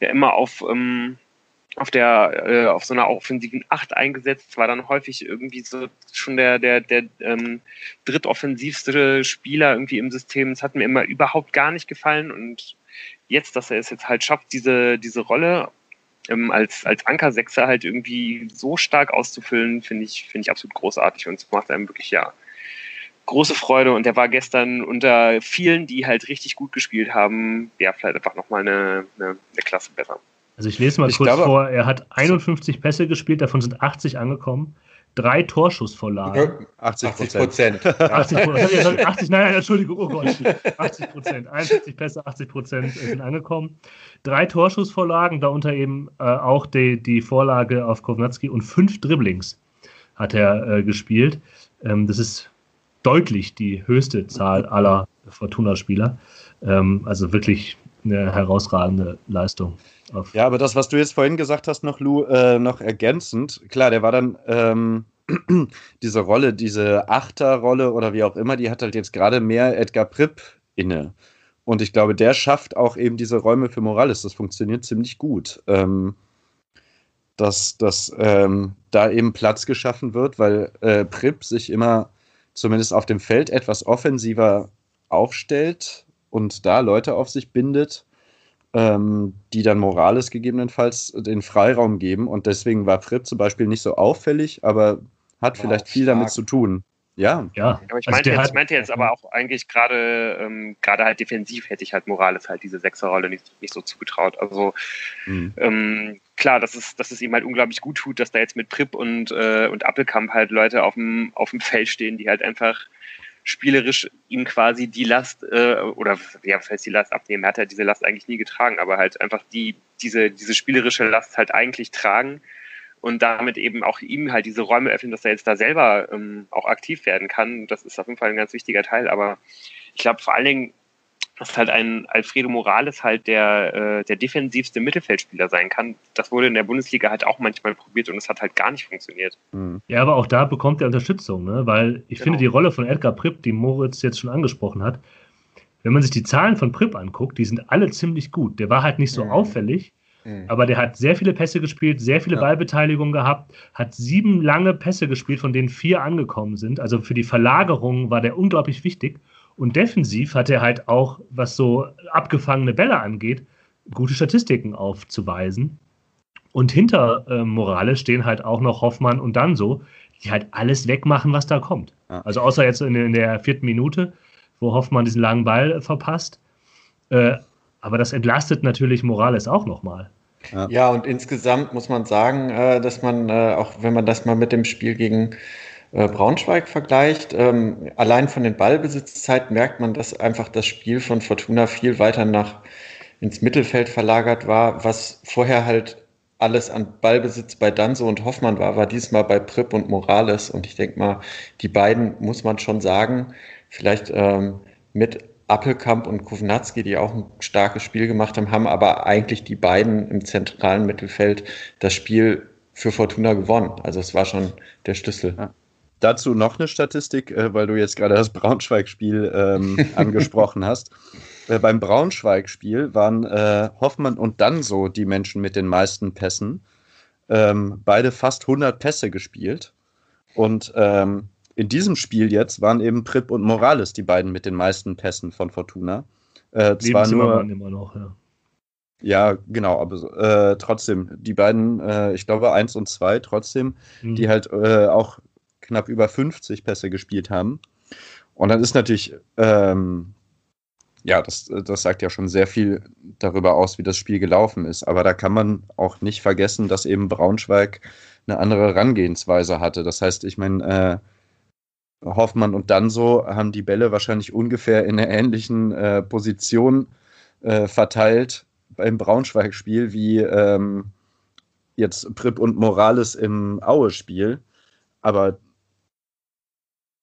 ja immer auf, ähm, auf der äh, auf so einer offensiven Acht eingesetzt, war dann häufig irgendwie so schon der der der ähm, drittoffensivste Spieler irgendwie im System. Das hat mir immer überhaupt gar nicht gefallen und jetzt, dass er es jetzt halt schafft, diese diese Rolle ähm, als als Ankersechser halt irgendwie so stark auszufüllen, finde ich finde ich absolut großartig und es macht einem wirklich ja große Freude und der war gestern unter vielen, die halt richtig gut gespielt haben, ja vielleicht einfach noch mal eine, eine, eine Klasse besser. Also ich lese mal ich kurz glaube, vor, er hat 51 Pässe gespielt, davon sind 80 angekommen. Drei Torschussvorlagen. 80 Prozent. 80, 80, 80, nein, Entschuldigung, oh Gott. 80 Prozent. 61 Pässe, 80 Prozent sind angekommen. Drei Torschussvorlagen, darunter eben äh, auch die, die Vorlage auf Kovnatski und fünf Dribblings hat er äh, gespielt. Ähm, das ist deutlich die höchste Zahl aller Fortuna-Spieler. Ähm, also wirklich eine herausragende Leistung. Ja, aber das, was du jetzt vorhin gesagt hast, noch, Lou, äh, noch ergänzend, klar, der war dann ähm, (clears throat) diese Rolle, diese Achterrolle oder wie auch immer, die hat halt jetzt gerade mehr Edgar Pripp inne. Und ich glaube, der schafft auch eben diese Räume für Morales. Das funktioniert ziemlich gut. Ähm, dass, dass ähm, da eben Platz geschaffen wird, weil äh, Pripp sich immer zumindest auf dem Feld etwas offensiver aufstellt und da Leute auf sich bindet ähm, die dann Morales gegebenenfalls den Freiraum geben. Und deswegen war Fripp zum Beispiel nicht so auffällig, aber hat wow, vielleicht viel stark. damit zu tun. Ja. ja. Aber ich also meinte, jetzt, meinte jetzt aber auch eigentlich gerade ähm, gerade halt defensiv hätte ich halt Morales halt diese Sechserrolle nicht, nicht so zugetraut. Also mhm. ähm, klar, dass es, dass es ihm halt unglaublich gut tut, dass da jetzt mit Pripp und, äh, und Appelkamp halt Leute auf dem, auf dem Feld stehen, die halt einfach spielerisch ihm quasi die Last äh, oder ja, heißt die Last abnehmen? Er hat ja diese Last eigentlich nie getragen, aber halt einfach die diese diese spielerische Last halt eigentlich tragen und damit eben auch ihm halt diese Räume öffnen, dass er jetzt da selber ähm, auch aktiv werden kann. Das ist auf jeden Fall ein ganz wichtiger Teil. Aber ich glaube vor allen Dingen dass halt ein Alfredo Morales halt der, äh, der defensivste Mittelfeldspieler sein kann. Das wurde in der Bundesliga halt auch manchmal probiert und es hat halt gar nicht funktioniert. Mhm. Ja, aber auch da bekommt er Unterstützung, ne? weil ich genau. finde die Rolle von Edgar Pripp, die Moritz jetzt schon angesprochen hat, wenn man sich die Zahlen von Pripp anguckt, die sind alle ziemlich gut. Der war halt nicht so mhm. auffällig, mhm. aber der hat sehr viele Pässe gespielt, sehr viele ja. Ballbeteiligungen gehabt, hat sieben lange Pässe gespielt, von denen vier angekommen sind. Also für die Verlagerung war der unglaublich wichtig. Und defensiv hat er halt auch, was so abgefangene Bälle angeht, gute Statistiken aufzuweisen. Und hinter äh, Morales stehen halt auch noch Hoffmann und dann so, die halt alles wegmachen, was da kommt. Also außer jetzt in, in, der vierten Minute, wo Hoffmann diesen langen Ball verpasst. Äh, aber das entlastet natürlich Morales auch nochmal. Ja. ja, und insgesamt muss man sagen, äh, dass man, äh, auch wenn man das mal mit dem Spiel gegen äh, Braunschweig vergleicht, ähm, allein von den Ballbesitzzeiten merkt man, dass einfach das Spiel von Fortuna viel weiter nach ins Mittelfeld verlagert war, was vorher halt alles an Ballbesitz bei Danso und Hoffmann war, war diesmal bei Pripp und Morales. Und ich denke mal, die beiden muss man schon sagen, vielleicht ähm, mit Appelkamp und Kovnatski, die auch ein starkes Spiel gemacht haben, haben aber eigentlich die beiden im zentralen Mittelfeld das Spiel für Fortuna gewonnen. Also es war schon der Schlüssel. Ja. Dazu noch eine Statistik, äh, weil du jetzt gerade das Braunschweig-Spiel ähm, (laughs) angesprochen hast. Äh, beim Braunschweig-Spiel waren äh, Hoffmann und Danso die Menschen mit den meisten Pässen. Ähm, beide fast 100 Pässe gespielt. Und ähm, in diesem Spiel jetzt waren eben Pripp und Morales die beiden mit den meisten Pässen von Fortuna. Äh, zwar nur immer noch, ja. Ja, genau, aber äh, trotzdem, die beiden, äh, ich glaube, eins und zwei, trotzdem, mhm. die halt äh, auch knapp über 50 Pässe gespielt haben. Und dann ist natürlich, ähm, ja, das, das sagt ja schon sehr viel darüber aus, wie das Spiel gelaufen ist. Aber da kann man auch nicht vergessen, dass eben Braunschweig eine andere Herangehensweise hatte. Das heißt, ich meine, äh, Hoffmann und Danso haben die Bälle wahrscheinlich ungefähr in einer ähnlichen äh, Position äh, verteilt beim Braunschweig-Spiel wie ähm, jetzt Prip und Morales im Aue-Spiel. Aber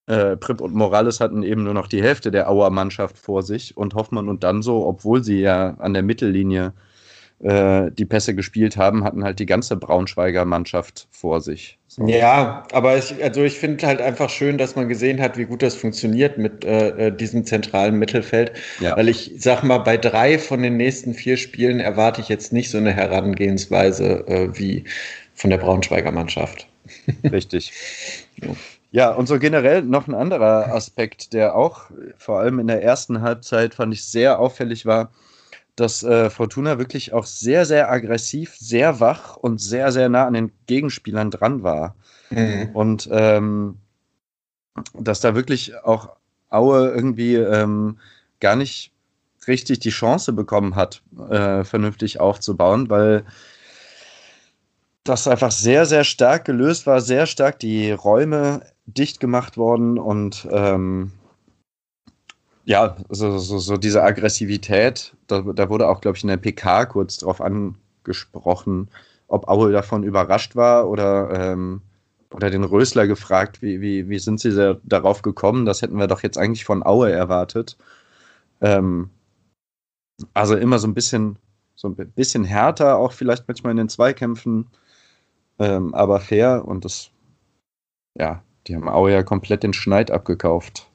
äh, Prip und Morales hatten eben nur noch die Hälfte der Auer Mannschaft vor sich und Hoffmann und Danso, obwohl sie ja an der Mittellinie äh, die Pässe gespielt haben, hatten halt die ganze Braunschweiger Mannschaft vor sich. So. Ja, aber ich, also ich finde halt einfach schön, dass man gesehen hat, wie gut das funktioniert mit äh, äh, diesem zentralen Mittelfeld. Ja. Weil ich sag mal, bei drei von den nächsten vier Spielen erwarte ich jetzt nicht so eine Herangehensweise äh, wie von der Braunschweiger Mannschaft. Richtig. (laughs) Ja, und so generell noch ein anderer Aspekt, der auch vor allem in der ersten Halbzeit fand ich sehr auffällig war dass äh, Fortuna wirklich auch sehr, sehr aggressiv, sehr wach und sehr, sehr nah an den Gegenspielern dran war. Mhm. Und ähm, dass da wirklich auch Aue irgendwie ähm, gar nicht richtig die Chance bekommen hat, äh, vernünftig aufzubauen, weil das einfach sehr, sehr stark gelöst war, sehr stark die Räume dicht gemacht worden und ähm, ja, so, so, so diese Aggressivität, da, da wurde auch, glaube ich, in der PK kurz drauf angesprochen, ob Aue davon überrascht war oder, ähm, oder den Rösler gefragt, wie, wie, wie sind sie da, darauf gekommen? Das hätten wir doch jetzt eigentlich von Aue erwartet. Ähm, also immer so ein bisschen, so ein bisschen härter, auch vielleicht manchmal in den Zweikämpfen, ähm, aber fair und das, ja, die haben Aue ja komplett den Schneid abgekauft.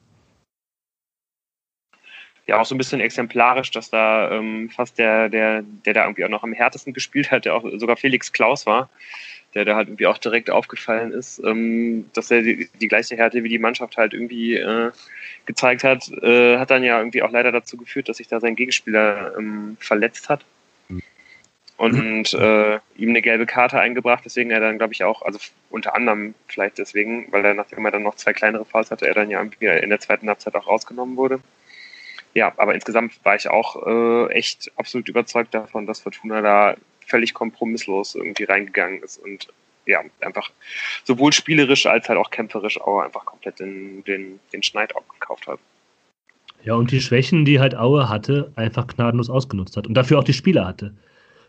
Ja auch so ein bisschen exemplarisch, dass da ähm, fast der, der, der da irgendwie auch noch am härtesten gespielt hat, der auch sogar Felix Klaus war, der da halt irgendwie auch direkt aufgefallen ist, ähm, dass er die, die, gleiche Härte wie die Mannschaft halt irgendwie äh, gezeigt hat, äh, hat dann ja irgendwie auch leider dazu geführt, dass sich da sein Gegenspieler ähm, verletzt hat und äh, ihm eine gelbe Karte eingebracht, deswegen er dann, glaube ich, auch, also unter anderem vielleicht deswegen, weil er nachdem er dann noch zwei kleinere Fouls hatte, er dann ja in der zweiten Halbzeit auch rausgenommen wurde ja, aber insgesamt war ich auch äh, echt absolut überzeugt davon, dass Fortuna da völlig kompromisslos irgendwie reingegangen ist und ja, einfach sowohl spielerisch als halt auch kämpferisch auch einfach komplett den, den, den Schneid abgekauft hat. Ja, und die Schwächen, die halt Aue hatte, einfach gnadenlos ausgenutzt hat und dafür auch die Spieler hatte.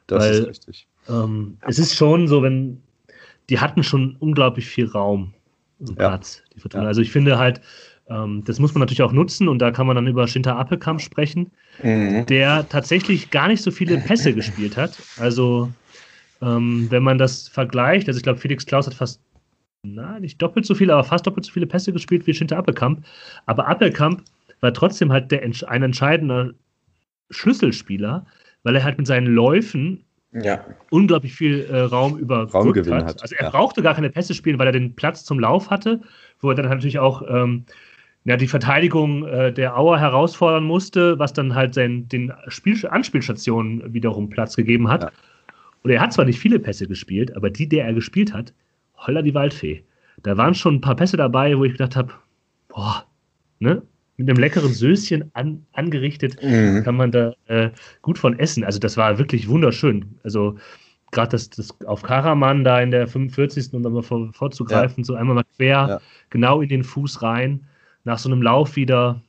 Das Weil, ist richtig. Ähm, es ist schon so, wenn die hatten schon unglaublich viel Raum und Platz, ja. die Fortuna. Ja. Also ich finde halt, ähm, das muss man natürlich auch nutzen und da kann man dann über Shinta Appelkamp sprechen, mhm. der tatsächlich gar nicht so viele Pässe gespielt hat. Also, ähm, wenn man das vergleicht, also ich glaube, Felix Klaus hat fast, na, nicht doppelt so viele, aber fast doppelt so viele Pässe gespielt wie Shinta Appelkamp. Aber Appelkamp war trotzdem halt der, ein entscheidender Schlüsselspieler, weil er halt mit seinen Läufen ja. unglaublich viel äh, Raum überbrückt hat. hat. Also er ja. brauchte gar keine Pässe spielen, weil er den Platz zum Lauf hatte, wo er dann natürlich auch ähm, ja, die Verteidigung äh, der Auer herausfordern musste, was dann halt sein, den Spiel Anspielstationen wiederum Platz gegeben hat. Ja. Und er hat zwar nicht viele Pässe gespielt, aber die, der er gespielt hat, holla die Waldfee. Da waren schon ein paar Pässe dabei, wo ich gedacht habe, boah, ne? Mit einem leckeren Söschen an, angerichtet mhm. kann man da äh, gut von essen. Also das war wirklich wunderschön. Also gerade das, das auf Karaman da in der 45. um da mal vor, vorzugreifen, ja. so einmal mal quer, ja. genau in den Fuß rein nach so einem Lauf wieder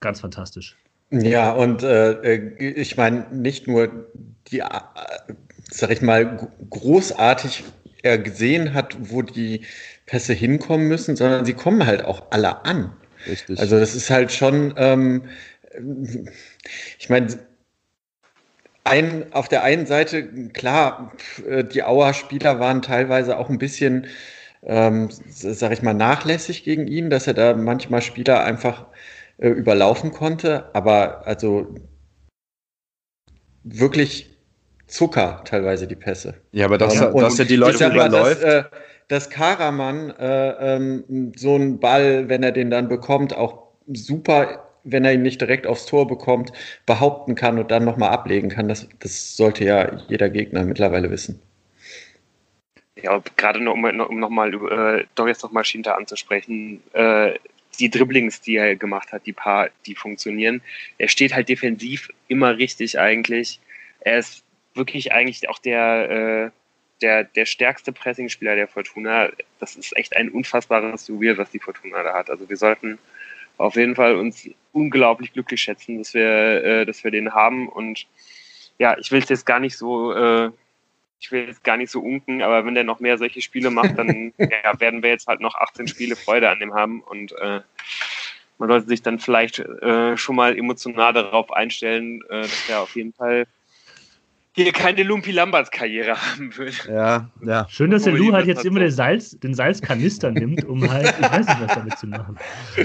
ganz fantastisch. Ja, und äh, ich meine, nicht nur die, äh, sag ich mal, großartig er gesehen hat, wo die Pässe hinkommen müssen, sondern sie kommen halt auch alle an. Richtig. Also das ist halt schon, ähm, ich meine, ein, auf der einen Seite, klar, äh, die Auer-Spieler waren teilweise auch ein bisschen ähm, sag ich mal, nachlässig gegen ihn, dass er da manchmal Spieler einfach äh, überlaufen konnte. Aber also wirklich Zucker teilweise die Pässe. Ja, aber dass, er, dass er die Leute überläuft. Dass, äh, dass Karaman äh, ähm, so einen Ball, wenn er den dann bekommt, auch super, wenn er ihn nicht direkt aufs Tor bekommt, behaupten kann und dann nochmal ablegen kann. Das, das sollte ja jeder Gegner mittlerweile wissen. Ja, gerade noch, um, um nochmal äh, doch jetzt nochmal Shinta anzusprechen, äh, die Dribblings, die er gemacht hat, die paar, die funktionieren. Er steht halt defensiv immer richtig eigentlich. Er ist wirklich eigentlich auch der, äh, der, der stärkste Pressingspieler der Fortuna. Das ist echt ein unfassbares Juwel, was die Fortuna da hat. Also wir sollten auf jeden Fall uns unglaublich glücklich schätzen, dass wir, äh, dass wir den haben. Und ja, ich will es jetzt gar nicht so, äh, ich will jetzt gar nicht so unken, aber wenn der noch mehr solche Spiele macht, dann (laughs) ja, werden wir jetzt halt noch 18 Spiele Freude an dem haben. Und äh, man sollte sich dann vielleicht äh, schon mal emotional darauf einstellen, äh, dass er auf jeden Fall hier keine Lumpi Lamberts Karriere haben will. Ja, ja. Schön, dass der Lou halt jetzt immer den, Salz, den Salzkanister nimmt, um halt, ich weiß nicht, was damit zu machen.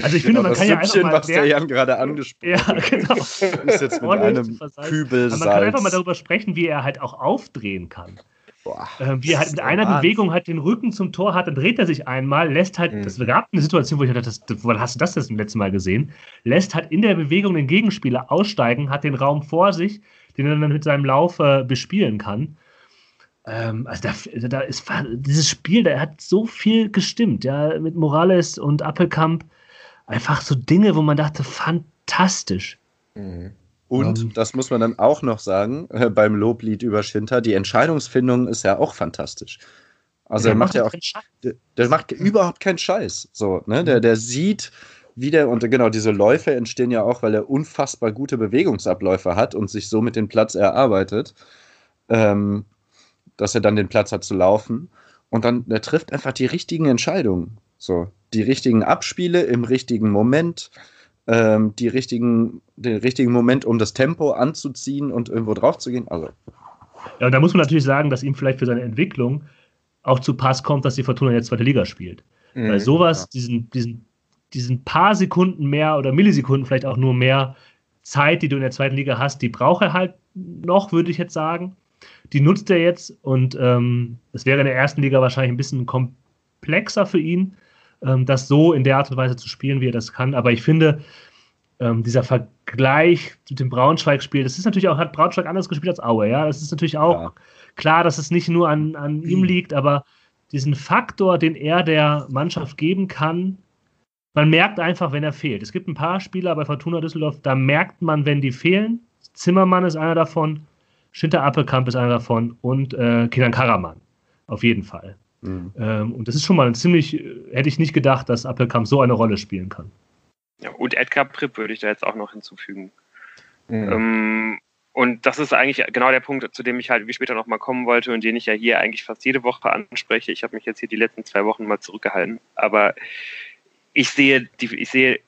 Also ich genau, finde, man kann ja einfach mal... was der Jan gerade angesprochen Ja, genau. ist jetzt mit einem Kübel Salz. Man kann einfach mal darüber sprechen, wie er halt auch aufdrehen kann. Boah, äh, wie er halt mit einer Wahnsinn. Bewegung halt den Rücken zum Tor hat, dann dreht er sich einmal, lässt halt, mhm. das gab eine Situation, wo ich dachte, das, wann hast du das das letzte Mal gesehen? Lässt halt in der Bewegung den Gegenspieler aussteigen, hat den Raum vor sich, den er dann mit seinem Lauf äh, bespielen kann. Ähm, also da, da ist dieses Spiel, da hat so viel gestimmt, ja, mit Morales und Appelkamp. Einfach so Dinge, wo man dachte, fantastisch. Mhm. Und um, das muss man dann auch noch sagen, äh, beim Loblied über Schinter, die Entscheidungsfindung ist ja auch fantastisch. Also der er macht ja auch, der, der, macht überhaupt keinen Scheiß. So, ne? Der, der sieht, wieder, und genau, diese Läufe entstehen ja auch, weil er unfassbar gute Bewegungsabläufe hat und sich somit den Platz erarbeitet, ähm, dass er dann den Platz hat zu laufen. Und dann, er trifft einfach die richtigen Entscheidungen. So, die richtigen Abspiele im richtigen Moment, ähm, die richtigen, den richtigen Moment, um das Tempo anzuziehen und irgendwo drauf zu gehen. Also. Ja, und da muss man natürlich sagen, dass ihm vielleicht für seine Entwicklung auch zu Pass kommt, dass die Fortuna jetzt zweite Liga spielt. Mhm, Weil sowas, ja. diesen, diesen diesen paar Sekunden mehr oder Millisekunden vielleicht auch nur mehr Zeit, die du in der zweiten Liga hast, die braucht er halt noch, würde ich jetzt sagen. Die nutzt er jetzt und ähm, es wäre in der ersten Liga wahrscheinlich ein bisschen komplexer für ihn, ähm, das so in der Art und Weise zu spielen, wie er das kann. Aber ich finde, ähm, dieser Vergleich mit dem Braunschweig-Spiel, das ist natürlich auch, hat Braunschweig anders gespielt als Aue, ja. Das ist natürlich auch ja. klar, dass es nicht nur an, an ihm liegt, aber diesen Faktor, den er der Mannschaft geben kann, man merkt einfach, wenn er fehlt. Es gibt ein paar Spieler bei Fortuna Düsseldorf, da merkt man, wenn die fehlen. Zimmermann ist einer davon, Schinter Appelkamp ist einer davon und äh, Kenan Karaman. Auf jeden Fall. Mhm. Ähm, und das ist schon mal ein ziemlich, hätte ich nicht gedacht, dass Appelkamp so eine Rolle spielen kann. Ja, und Edgar Pripp würde ich da jetzt auch noch hinzufügen. Mhm. Ähm, und das ist eigentlich genau der Punkt, zu dem ich halt wie später nochmal kommen wollte und den ich ja hier eigentlich fast jede Woche anspreche. Ich habe mich jetzt hier die letzten zwei Wochen mal zurückgehalten. Aber ich sehe, die, ich sehe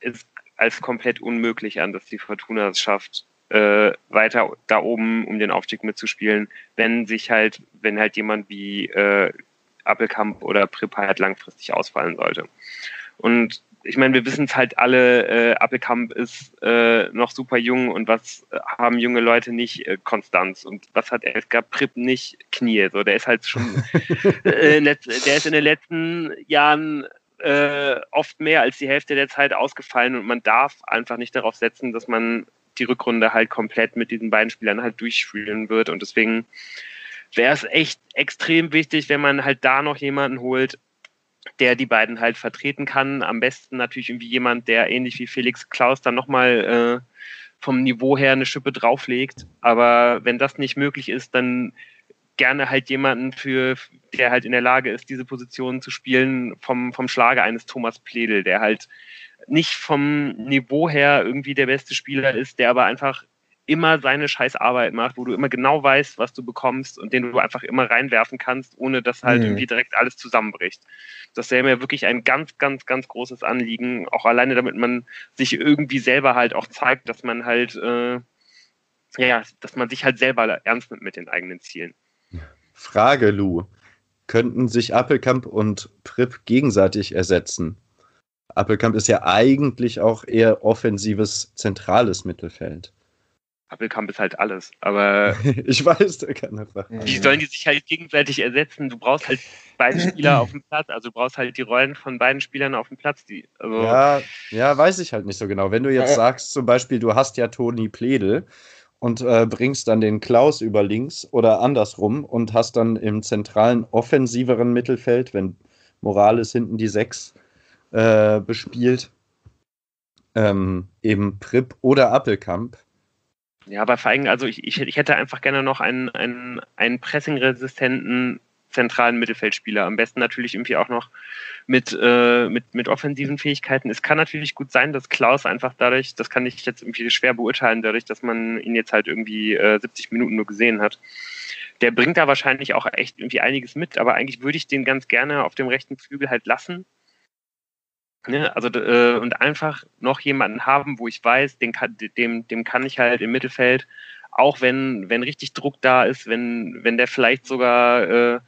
es als komplett unmöglich an, dass die Fortuna es schafft, äh, weiter da oben um den Aufstieg mitzuspielen, wenn sich halt, wenn halt jemand wie äh, Appelkamp oder Pripp halt langfristig ausfallen sollte. Und ich meine, wir wissen es halt alle, äh, Appelkamp ist äh, noch super jung und was haben junge Leute nicht? Äh, Konstanz. Und was hat Edgar Pripp nicht? Knie. So, der ist halt schon, (laughs) äh, der ist in den letzten Jahren äh, oft mehr als die Hälfte der Zeit ausgefallen und man darf einfach nicht darauf setzen, dass man die Rückrunde halt komplett mit diesen beiden Spielern halt durchspielen wird und deswegen wäre es echt extrem wichtig, wenn man halt da noch jemanden holt, der die beiden halt vertreten kann. Am besten natürlich irgendwie jemand, der ähnlich wie Felix Klaus dann nochmal äh, vom Niveau her eine Schippe drauflegt. Aber wenn das nicht möglich ist, dann gerne halt jemanden für, der halt in der Lage ist, diese Position zu spielen vom, vom Schlage eines Thomas Pledel, der halt nicht vom Niveau her irgendwie der beste Spieler ist, der aber einfach immer seine scheiß Arbeit macht, wo du immer genau weißt, was du bekommst und den du einfach immer reinwerfen kannst, ohne dass halt mhm. irgendwie direkt alles zusammenbricht. Das wäre mir wirklich ein ganz, ganz, ganz großes Anliegen, auch alleine damit man sich irgendwie selber halt auch zeigt, dass man halt, äh, ja, dass man sich halt selber ernst nimmt mit den eigenen Zielen. Frage, Lou. Könnten sich Appelkamp und Pripp gegenseitig ersetzen? Appelkamp ist ja eigentlich auch eher offensives, zentrales Mittelfeld. Appelkamp ist halt alles, aber. (laughs) ich weiß, der kann einfach. Wie sollen die sich halt gegenseitig ersetzen? Du brauchst halt beide Spieler auf dem Platz, also du brauchst halt die Rollen von beiden Spielern auf dem Platz. Die, also ja, ja, weiß ich halt nicht so genau. Wenn du jetzt sagst, zum Beispiel, du hast ja Toni Pledel und äh, bringst dann den Klaus über links oder andersrum und hast dann im zentralen offensiveren Mittelfeld, wenn Morales hinten die Sechs äh, bespielt. Ähm, eben Prip oder Appelkamp. Ja, aber vor allem, also ich, ich, ich hätte einfach gerne noch einen, einen, einen pressingresistenten zentralen Mittelfeldspieler. Am besten natürlich irgendwie auch noch mit, äh, mit, mit offensiven Fähigkeiten. Es kann natürlich gut sein, dass Klaus einfach dadurch, das kann ich jetzt irgendwie schwer beurteilen, dadurch, dass man ihn jetzt halt irgendwie äh, 70 Minuten nur gesehen hat. Der bringt da wahrscheinlich auch echt irgendwie einiges mit, aber eigentlich würde ich den ganz gerne auf dem rechten Flügel halt lassen. Ne? Also äh, und einfach noch jemanden haben, wo ich weiß, den kann, dem, dem kann ich halt im Mittelfeld auch wenn, wenn richtig Druck da ist, wenn, wenn der vielleicht sogar äh,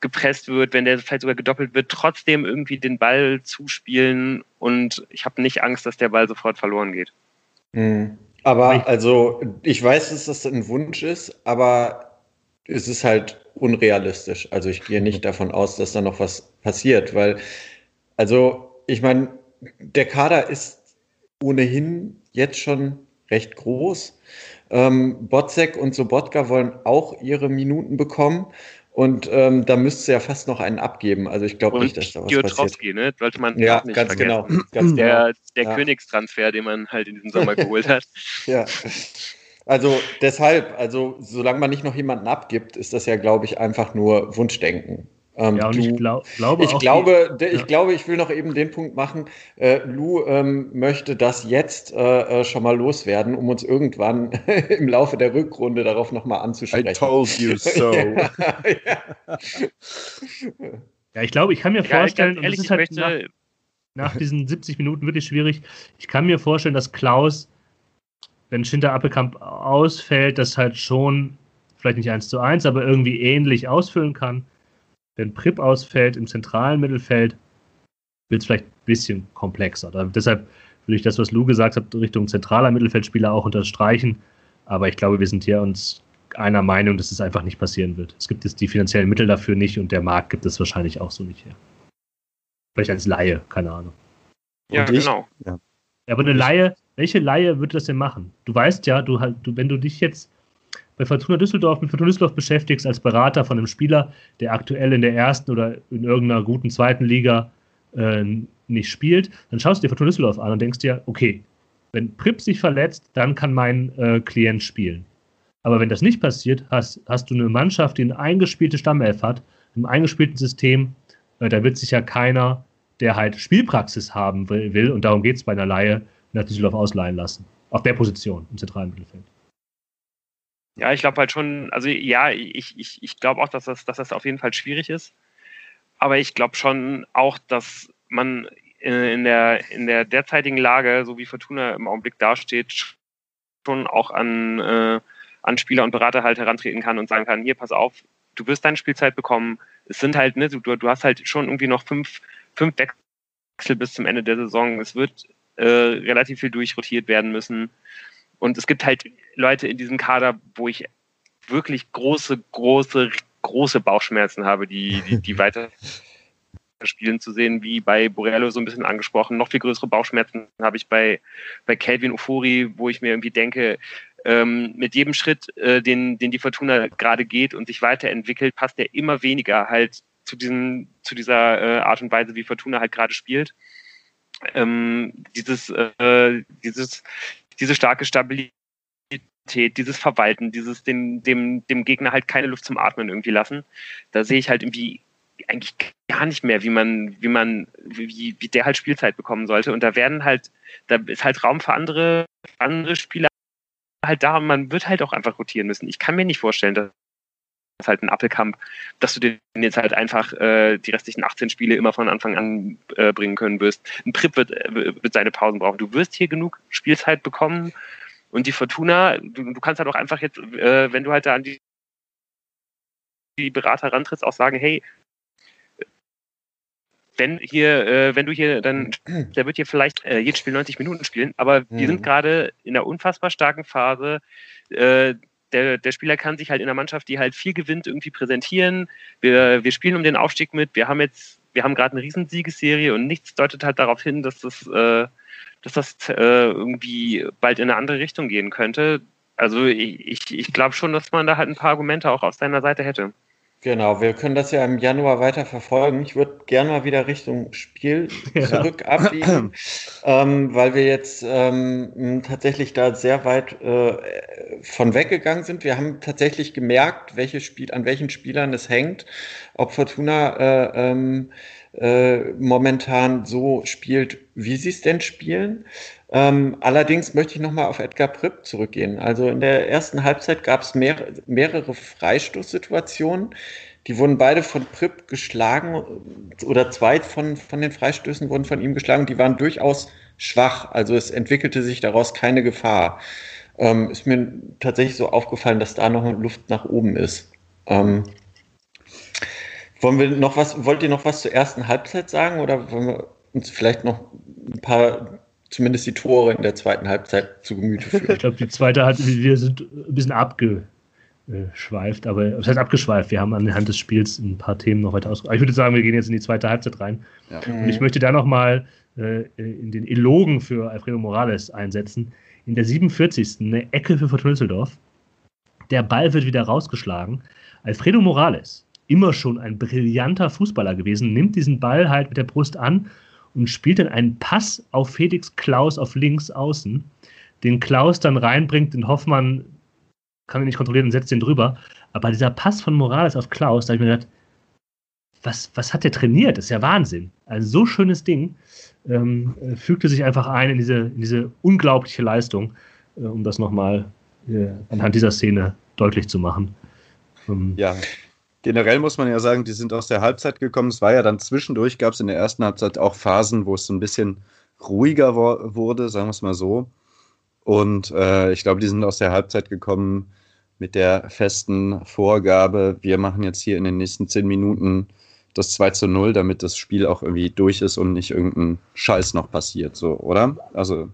gepresst wird, wenn der vielleicht sogar gedoppelt wird, trotzdem irgendwie den Ball zuspielen und ich habe nicht Angst, dass der Ball sofort verloren geht. Mhm. Aber also, ich weiß, dass das ein Wunsch ist, aber es ist halt unrealistisch. Also ich gehe nicht davon aus, dass da noch was passiert, weil, also, ich meine, der Kader ist ohnehin jetzt schon recht groß. Ähm, Botzek und Sobotka wollen auch ihre Minuten bekommen. Und ähm, da müsste ja fast noch einen abgeben. Also ich glaube nicht, dass da was Piotrowski, passiert. ne? Sollte man ja, nicht ganz vergessen. genau. Ganz der genau. der Ja. Königstransfer, den man halt in diesem Sommer (laughs) geholt hat. Ja. Also deshalb, also solange man nicht noch jemanden abgibt, ist das ja, glaube ich, einfach nur Wunschdenken. Ähm, Ja, und du- ich glaub, glaube ich auch. glaube, der- ich ja. glaube, ich will noch eben den Punkt machen. Äh, Lou ähm, möchte das jetzt äh, äh, schon mal loswerden, um uns irgendwann (laughs) im Laufe der Rückrunde darauf nochmal I anzusprechen. told you so. (laughs) ja. ja, ich glaube, ich kann mir Ja, vorstellen, ganz und ehrlich, das ist halt möchte, nach, nach diesen 70 Minuten wirklich schwierig. Ich kann mir vorstellen, dass Klaus, wenn Schinter Appelkamp ausfällt, das halt schon, vielleicht nicht eins zu eins, aber irgendwie ähnlich ausfüllen kann. Wenn Prip ausfällt im zentralen Mittelfeld, wird es vielleicht ein bisschen komplexer. Da, deshalb würde ich das, was Lou gesagt hat, Richtung zentraler Mittelfeldspieler auch unterstreichen. Aber ich glaube, wir sind hier uns einer Meinung, dass es einfach nicht passieren wird. Es gibt jetzt die finanziellen Mittel dafür nicht und der Markt gibt es wahrscheinlich auch so nicht her. Vielleicht als Laie, keine Ahnung. ja, Und ich- genau. Ja, aber eine Laie, welche Laie würde das denn machen? Du weißt ja, du, halt- du, wenn du dich jetzt bei Fortuna Düsseldorf mit Fortuna Düsseldorf beschäftigst als Berater von einem Spieler, der aktuell in der ersten oder in irgendeiner guten zweiten Liga äh, nicht spielt, dann schaust du dir Fortuna Düsseldorf an und denkst dir, okay, wenn Pripp sich verletzt, dann kann mein äh, Klient spielen. Aber wenn das nicht passiert, hast, hast du eine Mannschaft, die eine eingespielte Stammelf hat, im eingespielten System, äh, da wird sich ja keiner, der halt Spielpraxis haben will, will und darum geht es bei einer Laie, nach Düsseldorf ausleihen lassen. Auf der Position im zentralen Mittelfeld. Ja, ich glaube halt schon, also ja, ich, ich, ich glaube auch, dass das, dass das auf jeden Fall schwierig ist. Aber ich glaube schon auch, dass man in der, in der derzeitigen Lage, so wie Fortuna im Augenblick dasteht, schon auch an, äh, an Spieler und Berater halt herantreten kann und sagen kann, hier, pass auf, du wirst deine Spielzeit bekommen. Es sind halt, ne, du, du hast halt schon irgendwie noch fünf, fünf Wechsel bis zum Ende der Saison. Es wird äh, relativ viel durchrotiert werden müssen. Und es gibt halt Leute in diesem Kader, wo ich wirklich große, große, große Bauchschmerzen habe, die, die, die (laughs) weiter spielen zu sehen, wie bei Borello so ein bisschen angesprochen. Noch viel größere Bauchschmerzen habe ich bei, bei Calvin Ofori, wo ich mir irgendwie denke, ähm, mit jedem Schritt, äh, den, den die Fortuna gerade geht und sich weiterentwickelt, passt er immer weniger halt zu, diesen, zu dieser äh, Art und Weise, wie Fortuna halt gerade spielt. Ähm, dieses, äh, dieses, diese starke Stabilität, dieses Verwalten, dieses dem, dem, dem Gegner halt keine Luft zum Atmen irgendwie lassen, da sehe ich halt irgendwie eigentlich gar nicht mehr, wie man, wie man, wie, wie der halt Spielzeit bekommen sollte. Und da werden halt, da ist halt Raum für andere, andere Spieler halt da und man wird halt auch einfach rotieren müssen. Ich kann mir nicht vorstellen, dass halt ein Appelkamp, dass du den jetzt halt einfach äh, die restlichen 18 Spiele immer von Anfang an äh, bringen können wirst. Ein Prip wird, äh, wird seine Pausen brauchen. Du wirst hier genug Spielzeit bekommen und die Fortuna, du, du kannst halt auch einfach jetzt, äh, wenn du halt da an die, die Berater rantrittst, auch sagen, hey, wenn hier, äh, wenn du hier dann, der wird hier vielleicht äh, jedes Spiel 90 Minuten spielen, aber wir Mhm. sind gerade in einer unfassbar starken Phase. Äh, der, der Spieler kann sich halt in einer Mannschaft, die halt viel gewinnt, irgendwie präsentieren. Wir, wir spielen um den Aufstieg mit. Wir haben jetzt, wir haben gerade eine riesen Siegesserie und nichts deutet halt darauf hin, dass das, äh, dass das äh, irgendwie bald in eine andere Richtung gehen könnte. Also ich, ich, ich glaube schon, dass man da halt ein paar Argumente auch auf seiner Seite hätte. Genau, wir können das ja im Januar weiter verfolgen. Ich würde gerne mal wieder Richtung Spiel (laughs) ja. zurück abbiegen, ähm, weil wir jetzt ähm, tatsächlich da sehr weit äh, von weggegangen sind. Wir haben tatsächlich gemerkt, welche Spiel, an welchen Spielern es hängt, ob Fortuna äh, ähm, äh, momentan so spielt, wie sie es denn spielen. Ähm, allerdings möchte ich nochmal auf Edgar Pripp zurückgehen. Also in der ersten Halbzeit gab es mehr, mehrere Freistoßsituationen. Die wurden beide von Pripp geschlagen oder zwei von, von den Freistößen wurden von ihm geschlagen. Die waren durchaus schwach. Also es entwickelte sich daraus keine Gefahr. Ähm, ist mir tatsächlich so aufgefallen, dass da noch Luft nach oben ist. Ähm, wollen wir noch was, wollt ihr noch was zur ersten Halbzeit sagen oder wollen wir uns vielleicht noch ein paar zumindest die Tore in der zweiten Halbzeit zu Gemüte führen. Ich glaube, die zweite hat, wir sind ein bisschen abgeschweift, aber was heißt abgeschweift? Wir haben anhand des Spiels ein paar Themen noch weiter ausgesprochen. Ich würde sagen, wir gehen jetzt in die zweite Halbzeit rein. Ja. Und ich möchte da nochmal äh, in den Elogen für Alfredo Morales einsetzen. In der 47. eine Ecke für Fortuna Düsseldorf. Der Ball wird wieder rausgeschlagen. Alfredo Morales, immer schon ein brillanter Fußballer gewesen, nimmt diesen Ball halt mit der Brust an und spielt dann einen Pass auf Felix Klaus auf links außen, den Klaus dann reinbringt, den Hoffmann kann er nicht kontrollieren und setzt den drüber. Aber dieser Pass von Morales auf Klaus, da habe ich mir gedacht, was, was hat der trainiert? Das ist ja Wahnsinn. Ein so schönes Ding ähm, fügte sich einfach ein in diese, in diese unglaubliche Leistung, äh, um das nochmal äh, anhand dieser Szene deutlich zu machen. Ähm, ja, generell muss man ja sagen, die sind aus der Halbzeit gekommen. Es war ja dann zwischendurch, gab es in der ersten Halbzeit auch Phasen, wo es so ein bisschen ruhiger wurde, sagen wir es mal so. Und äh, ich glaube, die sind aus der Halbzeit gekommen mit der festen Vorgabe, wir machen jetzt hier in den nächsten zehn Minuten das 2 zu 0, damit das Spiel auch irgendwie durch ist und nicht irgendein Scheiß noch passiert, so, oder? Also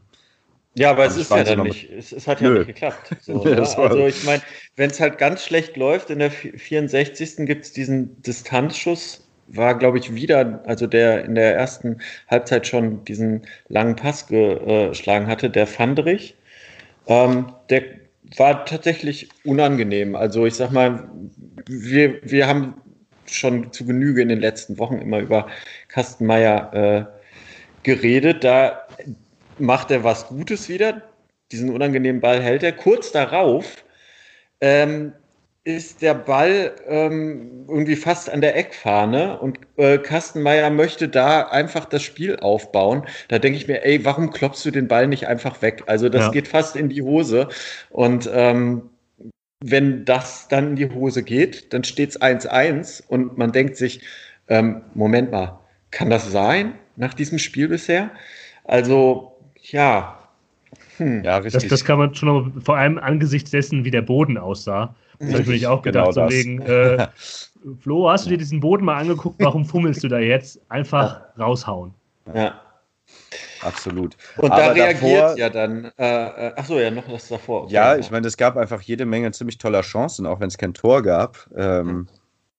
ja, aber es ist ja dann nicht, es, es, hat ja Nö. nicht geklappt. (laughs) So, ja, also ich meine, wenn es halt ganz schlecht läuft, in der 64. gibt es diesen Distanzschuss, war, glaube ich, wieder, also der in der ersten Halbzeit schon diesen langen Pass geschlagen hatte, der Fandrich. Ähm, der war tatsächlich unangenehm. Also ich sag mal, wir, wir haben schon zu Genüge in den letzten Wochen immer über Kastenmeier äh, geredet. Da macht er was Gutes wieder. Diesen unangenehmen Ball hält er. Kurz darauf ähm, ist der Ball ähm, irgendwie fast an der Eckfahne und äh, Kastenmeier möchte da einfach das Spiel aufbauen. Da denke ich mir, ey, warum klopfst du den Ball nicht einfach weg? Also das ja. geht fast in die Hose. Und ähm, wenn das dann in die Hose geht, dann steht es 1-1 und man denkt sich, ähm, Moment mal, kann das sein nach diesem Spiel bisher? Also ja. Hm. ja das, das, kann man schon vor allem angesichts dessen, wie der Boden aussah. Das habe ich auch gedacht, genau so wegen, äh, (laughs) Flo, hast du dir diesen Boden mal angeguckt? Warum fummelst du da jetzt? Einfach ja. raushauen. Ja. Absolut. Und Aber da reagiert davor, ja dann, äh, äh achso, ja, noch das davor. Okay. Ja, ich meine, es gab einfach jede Menge ziemlich toller Chancen, auch wenn es kein Tor gab. Ähm,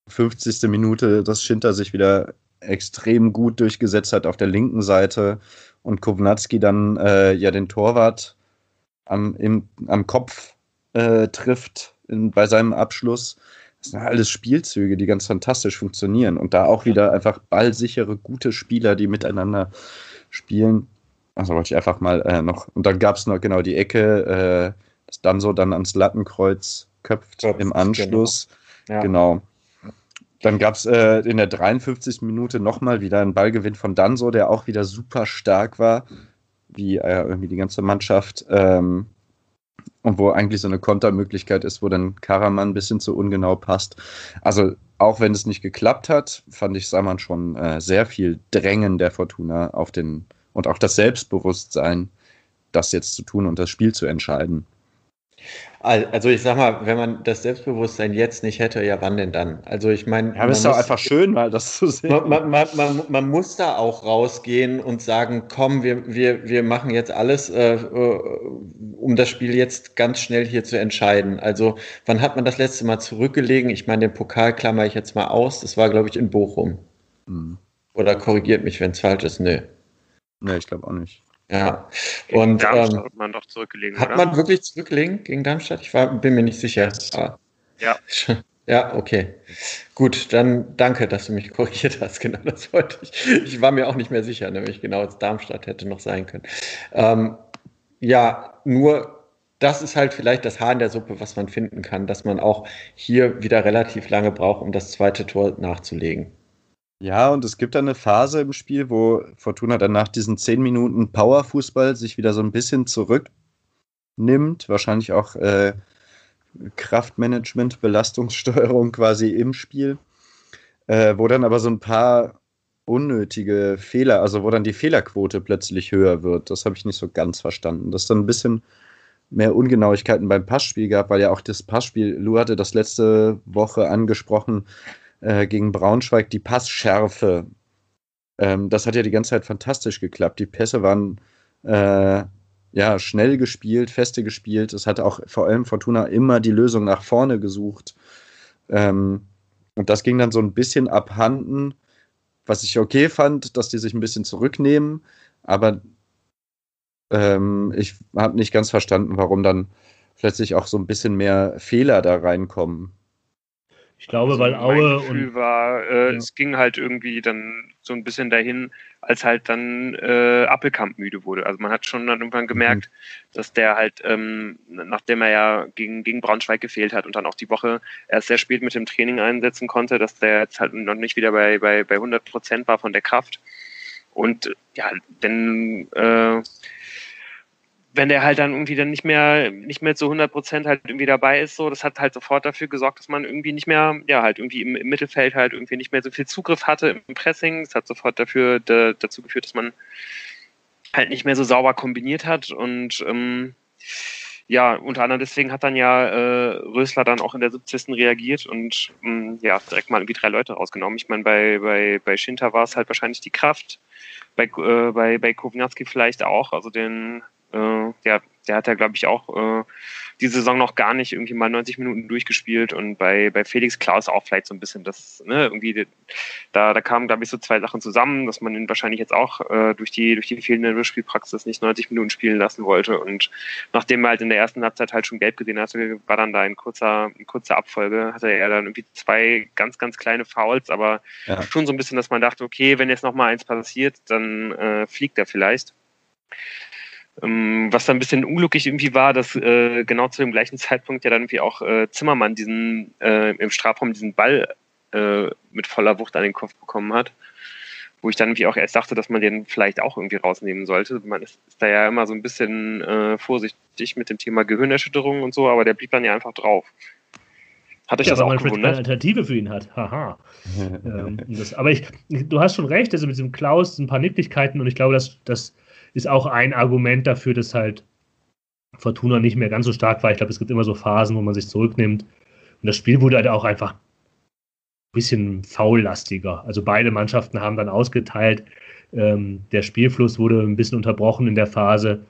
50. Minute, dass Schinter sich wieder extrem gut durchgesetzt hat auf der linken Seite und Kovnatski dann äh, ja den Torwart am, im, am Kopf äh, trifft in, bei seinem Abschluss. Das sind alles Spielzüge, die ganz fantastisch funktionieren und da auch wieder einfach ballsichere, gute Spieler, die miteinander spielen. Also wollte ich einfach mal äh, noch. Und dann gab es noch genau die Ecke, äh, das dann so dann ans Lattenkreuz köpft Köpft, im Anschluss. Genau. Ja. genau. Dann gab es äh, in der 53. Minute nochmal wieder einen Ballgewinn von Danso, der auch wieder super stark war, wie äh, irgendwie die ganze Mannschaft. Ähm, und wo eigentlich so eine Kontermöglichkeit ist, wo dann Karaman ein bisschen zu ungenau passt. Also auch wenn es nicht geklappt hat, fand ich, sah man schon äh, sehr viel Drängen der Fortuna auf den und auch das Selbstbewusstsein, das jetzt zu tun und das Spiel zu entscheiden. Also ich sag mal, wenn man das Selbstbewusstsein jetzt nicht hätte, ja wann denn dann? Also ich meine... Ja, aber es ist doch einfach schön, mal das zu sehen. Man, man, man, man, muss da auch rausgehen und sagen, komm, wir, wir, wir machen jetzt alles, äh, äh, um das Spiel jetzt ganz schnell hier zu entscheiden. Also wann hat man das letzte Mal zurückgelegen? Ich meine, den Pokal klammer ich jetzt mal aus. Das war, glaube ich, in Bochum. Mhm. Oder korrigiert mich, wenn es falsch ist. Nö. Nee, ich glaube auch nicht. Ja. Gegen und Darmstadt ähm, hat man doch zurückgelegen. Hat oder? man wirklich zurückgelegen gegen Darmstadt? Ich war, bin mir nicht sicher. Aber ja. (laughs) Ja, okay. Gut, dann danke, dass du mich (laughs) korrigiert hast. Genau, das wollte ich. Ich war mir auch nicht mehr sicher, nämlich genau als Darmstadt hätte noch sein können. Ähm, ja, nur das ist halt vielleicht das Haar in der Suppe, was man finden kann, dass man auch hier wieder relativ lange braucht, um das zweite Tor nachzulegen. Ja, und es gibt dann eine Phase im Spiel, wo Fortuna dann nach diesen zehn Minuten Powerfußball sich wieder so ein bisschen zurücknimmt. Wahrscheinlich auch äh, Kraftmanagement, Belastungssteuerung (laughs) quasi im Spiel. Äh, wo dann aber so ein paar unnötige Fehler, also wo dann die Fehlerquote plötzlich höher wird. Das habe ich nicht so ganz verstanden. Dass dann ein bisschen mehr Ungenauigkeiten beim Passspiel gab, weil ja auch das Passspiel, Lou hatte das letzte Woche angesprochen, äh, gegen Braunschweig, die Passschärfe. Ähm, das hat ja die ganze Zeit fantastisch geklappt. Die Pässe waren äh, ja schnell gespielt, feste gespielt. Es hat auch vor allem Fortuna immer die Lösung nach vorne gesucht. Ähm, und das ging dann so ein bisschen abhanden, was ich okay fand, dass die sich ein bisschen zurücknehmen, aber ähm, ich habe nicht ganz verstanden, warum dann plötzlich auch so ein bisschen mehr Fehler da reinkommen. Ich glaube, also weil Aue und war, äh, ja. es ging halt irgendwie dann so ein bisschen dahin, als halt dann äh, Appelkamp müde wurde. Also man hat schon dann irgendwann gemerkt, mhm. dass der halt, ähm, nachdem er ja gegen, gegen Braunschweig gefehlt hat und dann auch die Woche erst sehr spät mit dem Training einsetzen konnte, dass der jetzt halt noch nicht wieder bei, bei, bei 100 Prozent war von der Kraft. Und ja, denn äh, wenn der halt dann irgendwie dann nicht mehr, nicht mehr zu 100 Prozent halt irgendwie dabei ist, so, das hat halt sofort dafür gesorgt, dass man irgendwie nicht mehr, ja, halt irgendwie im, im Mittelfeld halt irgendwie nicht mehr so viel Zugriff hatte im Pressing. Das hat sofort dafür, da, dazu geführt, dass man halt nicht mehr so sauber kombiniert hat und, ähm, ja, unter anderem deswegen hat dann ja äh, Rösler dann auch in der 70. reagiert und mh, mm, ja, direkt mal irgendwie drei Leute rausgenommen. Ich meine, bei, bei, bei Schinter war es halt wahrscheinlich die Kraft, bei, äh, bei, bei Kovnatski vielleicht auch, also den äh, der, der hat ja, glaube ich, auch äh, die Saison noch gar nicht irgendwie mal 90 Minuten durchgespielt und bei, bei Felix Klaus auch vielleicht so ein bisschen das, ne, irgendwie, da, da kamen, glaube ich, so zwei Sachen zusammen, dass man ihn wahrscheinlich jetzt auch äh, durch die, durch die fehlende Spielpraxis nicht 90 Minuten spielen lassen wollte und nachdem er halt in der ersten Halbzeit halt schon gelb gesehen hatte, war dann da ein kurzer, ein kurzer Abfolge, hatte er dann irgendwie zwei ganz, ganz kleine Fouls, aber ja. schon so ein bisschen, dass man dachte, okay, wenn jetzt noch mal eins passiert, dann äh, fliegt er vielleicht. Ähm, was dann ein bisschen unglücklich irgendwie war, dass äh, genau zu dem gleichen Zeitpunkt ja dann irgendwie auch äh, Zimmermann diesen äh, im Strafraum diesen Ball äh, mit voller Wucht an den Kopf bekommen hat. Wo ich dann irgendwie auch erst dachte, dass man den vielleicht auch irgendwie rausnehmen sollte. Man ist, ist da ja immer so ein bisschen äh, vorsichtig mit dem Thema Gehirnerschütterung und so, aber der blieb dann ja einfach drauf. Hat euch ja, das auch gewundert? Eine Alternative für ihn hat. Haha. (laughs) ähm, das, aber ich, du hast schon recht, also mit diesem Klaus ein paar Nicklichkeiten und ich glaube, dass, dass ist auch ein Argument dafür, dass halt Fortuna nicht mehr ganz so stark war. Ich glaube, es gibt immer so Phasen, wo man sich zurücknimmt. Und das Spiel wurde halt auch einfach ein bisschen faullastiger. Also beide Mannschaften haben dann ausgeteilt. Ähm, der Spielfluss wurde ein bisschen unterbrochen in der Phase.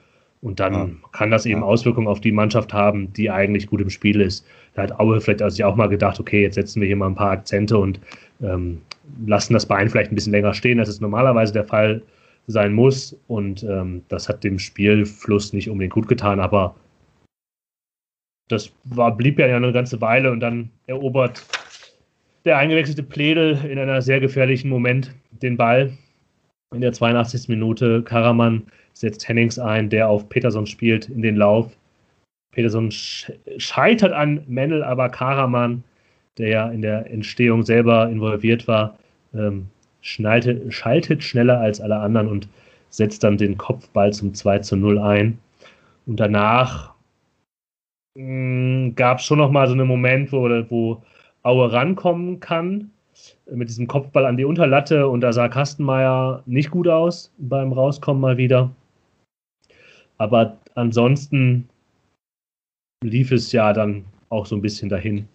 Und dann ja. kann das eben ja. Auswirkungen auf die Mannschaft haben, die eigentlich gut im Spiel ist. Da hat Aue vielleicht also sich auch mal gedacht, okay, jetzt setzen wir hier mal ein paar Akzente und ähm, lassen das Bein vielleicht ein bisschen länger stehen, als es normalerweise der Fall sein muss. Und ähm, das hat dem Spielfluss nicht unbedingt gut getan, aber das war, blieb ja eine ganze Weile und dann erobert der eingewechselte Pledel in einer sehr gefährlichen Moment den Ball. In der 82. Minute Karaman setzt Hennings ein, der auf Peterson spielt in den Lauf. Peterson scheitert an Mendel, aber Karaman, der ja in der Entstehung selber involviert war, ähm, schnalte, schaltet schneller als alle anderen und setzt dann den Kopfball zum 2 zu 0 ein. Und danach hm, gab es schon noch mal so einen Moment, wo, wo Aue rankommen kann mit diesem Kopfball an die Unterlatte und da sah Kastenmeier nicht gut aus beim Rauskommen mal wieder. Aber ansonsten lief es ja dann auch so ein bisschen dahin.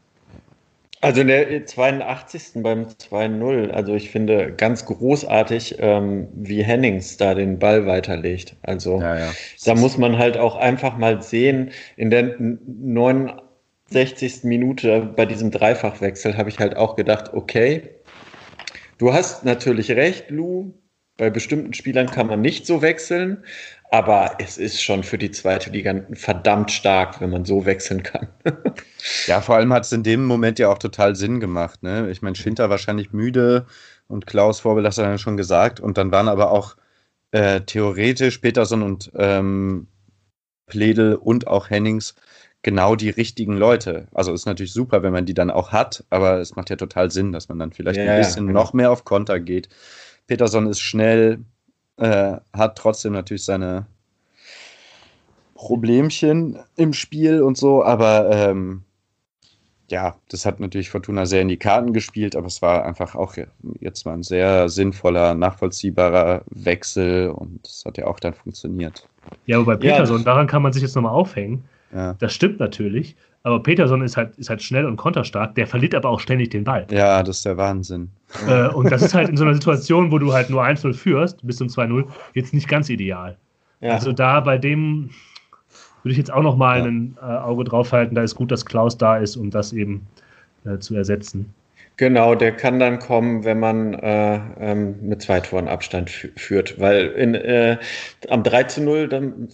Also in der 82. beim 2-0, also ich finde ganz großartig, ähm, wie Hennings da den Ball weiterlegt. Also ja, ja. da muss man halt auch einfach mal sehen, in der 69. Minute bei diesem Dreifachwechsel habe ich halt auch gedacht, okay, du hast natürlich recht, Lou, Bei bestimmten Spielern kann man nicht so wechseln, aber es ist schon für die zweite Liga verdammt stark, wenn man so wechseln kann. ja, vor allem hat es in dem Moment ja auch total Sinn gemacht. Ne? Ich meine, Schinter wahrscheinlich müde und Klaus Vorbild hat er schon gesagt. Und dann waren aber auch äh, theoretisch Peterson und ähm, Pledel und auch Hennings genau die richtigen Leute. Also ist natürlich super, wenn man die dann auch hat, aber es macht ja total Sinn, dass man dann vielleicht ja, ein bisschen ja, genau. noch mehr auf Konter geht. Peterson ist schnell, äh, hat trotzdem natürlich seine Problemchen im Spiel und so, aber ähm, ja, das hat natürlich Fortuna sehr in die Karten gespielt, aber es war einfach auch jetzt mal ein sehr sinnvoller, nachvollziehbarer Wechsel und es hat ja auch dann funktioniert. Ja, aber bei Peterson, ja. daran kann man sich jetzt nochmal aufhängen. Ja. Das stimmt natürlich, aber Peterson ist halt, ist halt schnell und konterstark, der verliert aber auch ständig den Ball. Ja, das ist der Wahnsinn. Äh, und das ist halt in so einer Situation, wo du halt nur 1-0 führst, bis zum 2-0, jetzt nicht ganz ideal. Ja. Also da bei dem würde ich jetzt auch nochmal ja. ein äh, Auge drauf halten, da ist gut, dass Klaus da ist, um das eben äh, zu ersetzen. Genau, der kann dann kommen, wenn man äh, ähm, mit zwei Toren Abstand führt, weil in, äh, am 3 zu 0 dann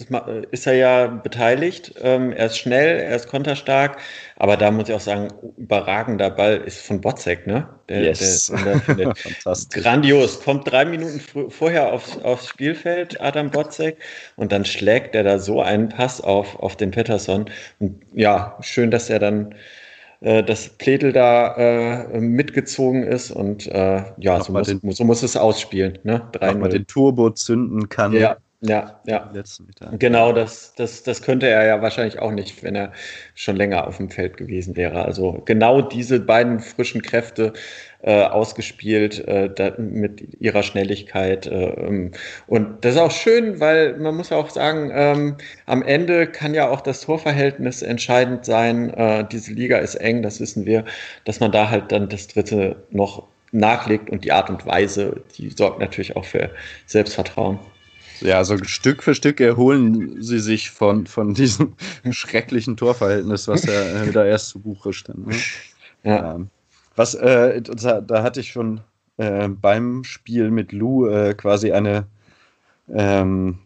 ist er ja beteiligt. Ähm, er ist schnell, er ist konterstark, aber da muss ich auch sagen, überragender Ball ist von Botzek, ne? Der, yes. Der, der (laughs) Fantastisch. Grandios. Kommt drei Minuten vorher aufs, aufs Spielfeld, Adam Botzek, und dann schlägt er da so einen Pass auf, auf den Pettersson. Und ja, schön, dass er dann äh, dass Pledel da äh, mitgezogen ist und äh, ja, so muss, den, so muss, es ausspielen. Ne? man den Turbo zünden kann. Ja, ja, ja. Genau, das, das, das könnte er ja wahrscheinlich auch nicht, wenn er schon länger auf dem Feld gewesen wäre. Also genau diese beiden frischen Kräfte äh, ausgespielt äh, da, mit ihrer Schnelligkeit. Äh, ähm, und das ist auch schön, weil man muss ja auch sagen, ähm, am Ende kann ja auch das Torverhältnis entscheidend sein. Äh, diese Liga ist eng, das wissen wir, dass man da halt dann das dritte noch nachlegt und die Art und Weise, die sorgt natürlich auch für Selbstvertrauen. Ja, also Stück für Stück erholen sie sich von, von diesem (laughs) schrecklichen Torverhältnis, was ja wieder erst zu Buche stand. Ne? Ja. Was, äh, da, da, hatte ich schon äh, beim Spiel mit Lou äh, quasi eine ähm,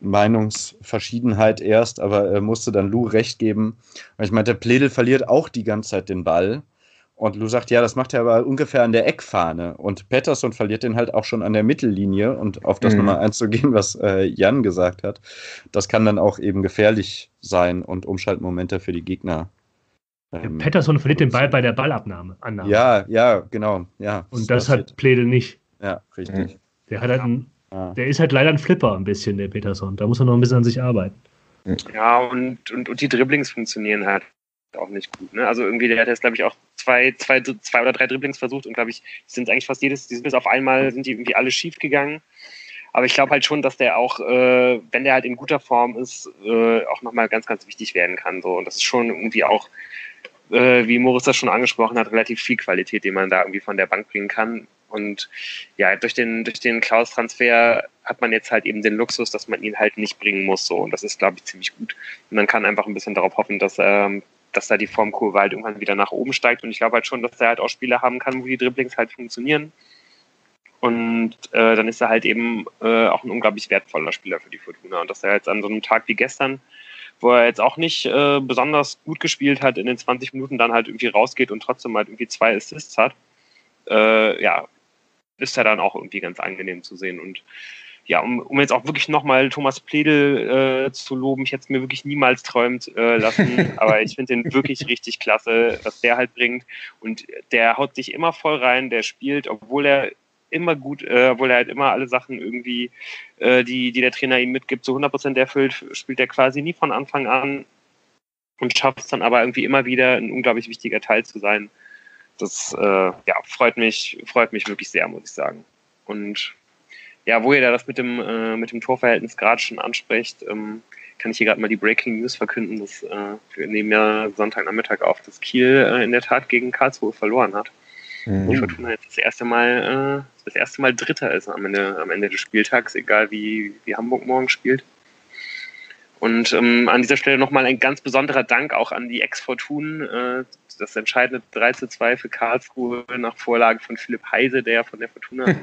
Meinungsverschiedenheit erst, aber äh, musste dann Lou recht geben. Weil ich meinte, Pledel verliert auch die ganze Zeit den Ball. Und Lou sagt, ja, das macht er aber ungefähr an der Eckfahne. Und Pettersson verliert den halt auch schon an der Mittellinie. Und auf das mhm. nochmal einzugehen, was äh, Jan gesagt hat, das kann dann auch eben gefährlich sein und Umschaltmomente für die Gegner ähm, Patterson verliert den Ball bei der Ballabnahme. Annahme. Ja, ja, genau. Ja, Und das, das hat Pledel nicht. Ja, richtig. Der, hat halt ein, ja. der ist halt leider ein Flipper ein bisschen, der Peterson. Da muss er noch ein bisschen an sich arbeiten. Ja, und, und, und die Dribblings funktionieren halt auch nicht gut. Ne? Also irgendwie, der hat jetzt, glaube ich, auch zwei, zwei, zwei oder drei Dribblings versucht und glaube ich, sind eigentlich fast jedes, die sind bis auf einmal, sind die irgendwie alle schief gegangen. Aber ich glaube halt schon, dass der auch, äh, wenn der halt in guter Form ist, äh, auch nochmal ganz, ganz wichtig werden kann. So. Und das ist schon irgendwie auch äh, wie Moritz das schon angesprochen hat, relativ viel Qualität, die man da irgendwie von der Bank bringen kann. Und ja, durch den, durch den Klaus-Transfer hat man jetzt halt eben den Luxus, dass man ihn halt nicht bringen muss. So. Und das ist, glaube ich, ziemlich gut. Und man kann einfach ein bisschen darauf hoffen, dass, ähm, dass da die Formkurve halt irgendwann wieder nach oben steigt. Und ich glaube halt schon, dass er halt auch Spiele haben kann, wo die Dribblings halt funktionieren. Und äh, dann ist er halt eben äh, auch ein unglaublich wertvoller Spieler für die Fortuna. Und dass er jetzt an so einem Tag wie gestern wo er jetzt auch nicht äh, besonders gut gespielt hat, in den 20 Minuten dann halt irgendwie rausgeht und trotzdem halt irgendwie zwei Assists hat, äh, ja, ist er dann auch irgendwie ganz angenehm zu sehen. Und ja, um, um jetzt auch wirklich nochmal Thomas Pledel äh, zu loben, ich hätte es mir wirklich niemals träumt äh, lassen, (laughs) aber ich finde den wirklich richtig klasse, was der halt bringt. Und der haut sich immer voll rein, der spielt, obwohl er immer gut, äh, obwohl er halt immer alle Sachen irgendwie, äh, die, die der Trainer ihm mitgibt, zu 100% erfüllt, spielt er quasi nie von Anfang an und schafft es dann aber irgendwie immer wieder ein unglaublich wichtiger Teil zu sein. Das äh, ja, freut mich, freut mich wirklich sehr, muss ich sagen. Und ja, wo ihr da das mit dem, äh, mit dem Torverhältnis gerade schon ansprecht, ähm, kann ich hier gerade mal die Breaking News verkünden, dass äh, wir nehmen ja Sonntagnachmittag auf, dass Kiel äh, in der Tat gegen Karlsruhe verloren hat. Mhm. Die Fortuna jetzt das erste Mal, äh, das erste Mal Dritter ist am Ende, am Ende des Spieltags, egal wie, wie Hamburg morgen spielt. Und ähm, an dieser Stelle nochmal ein ganz besonderer Dank auch an die Ex-Fortun. Äh, das entscheidende 3 zu 2 für Karlsruhe nach Vorlage von Philipp Heise, der von der Fortuna (laughs)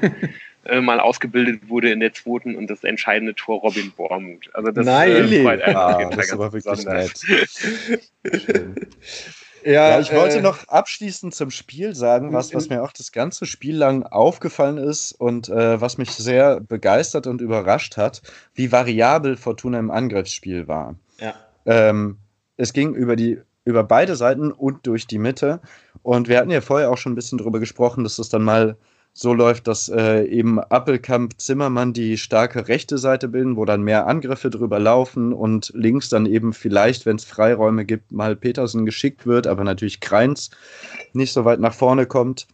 äh, mal ausgebildet wurde in der zweiten und das entscheidende Tor Robin Bormuth. Also das, Nein, äh, ah, das war wirklich besonders. nett. (laughs) Ja, ja, ich äh, wollte noch abschließend zum Spiel sagen, was, was mir auch das ganze Spiel lang aufgefallen ist und äh, was mich sehr begeistert und überrascht hat, wie variabel Fortuna im Angriffsspiel war. Ja. Ähm, es ging über die über beide Seiten und durch die Mitte. Und wir hatten ja vorher auch schon ein bisschen darüber gesprochen, dass das dann mal so läuft, dass äh, eben Appelkamp, Zimmermann die starke rechte Seite bilden, wo dann mehr Angriffe drüber laufen und links dann eben vielleicht, wenn es Freiräume gibt, mal Petersen geschickt wird, aber natürlich Kreins nicht so weit nach vorne kommt.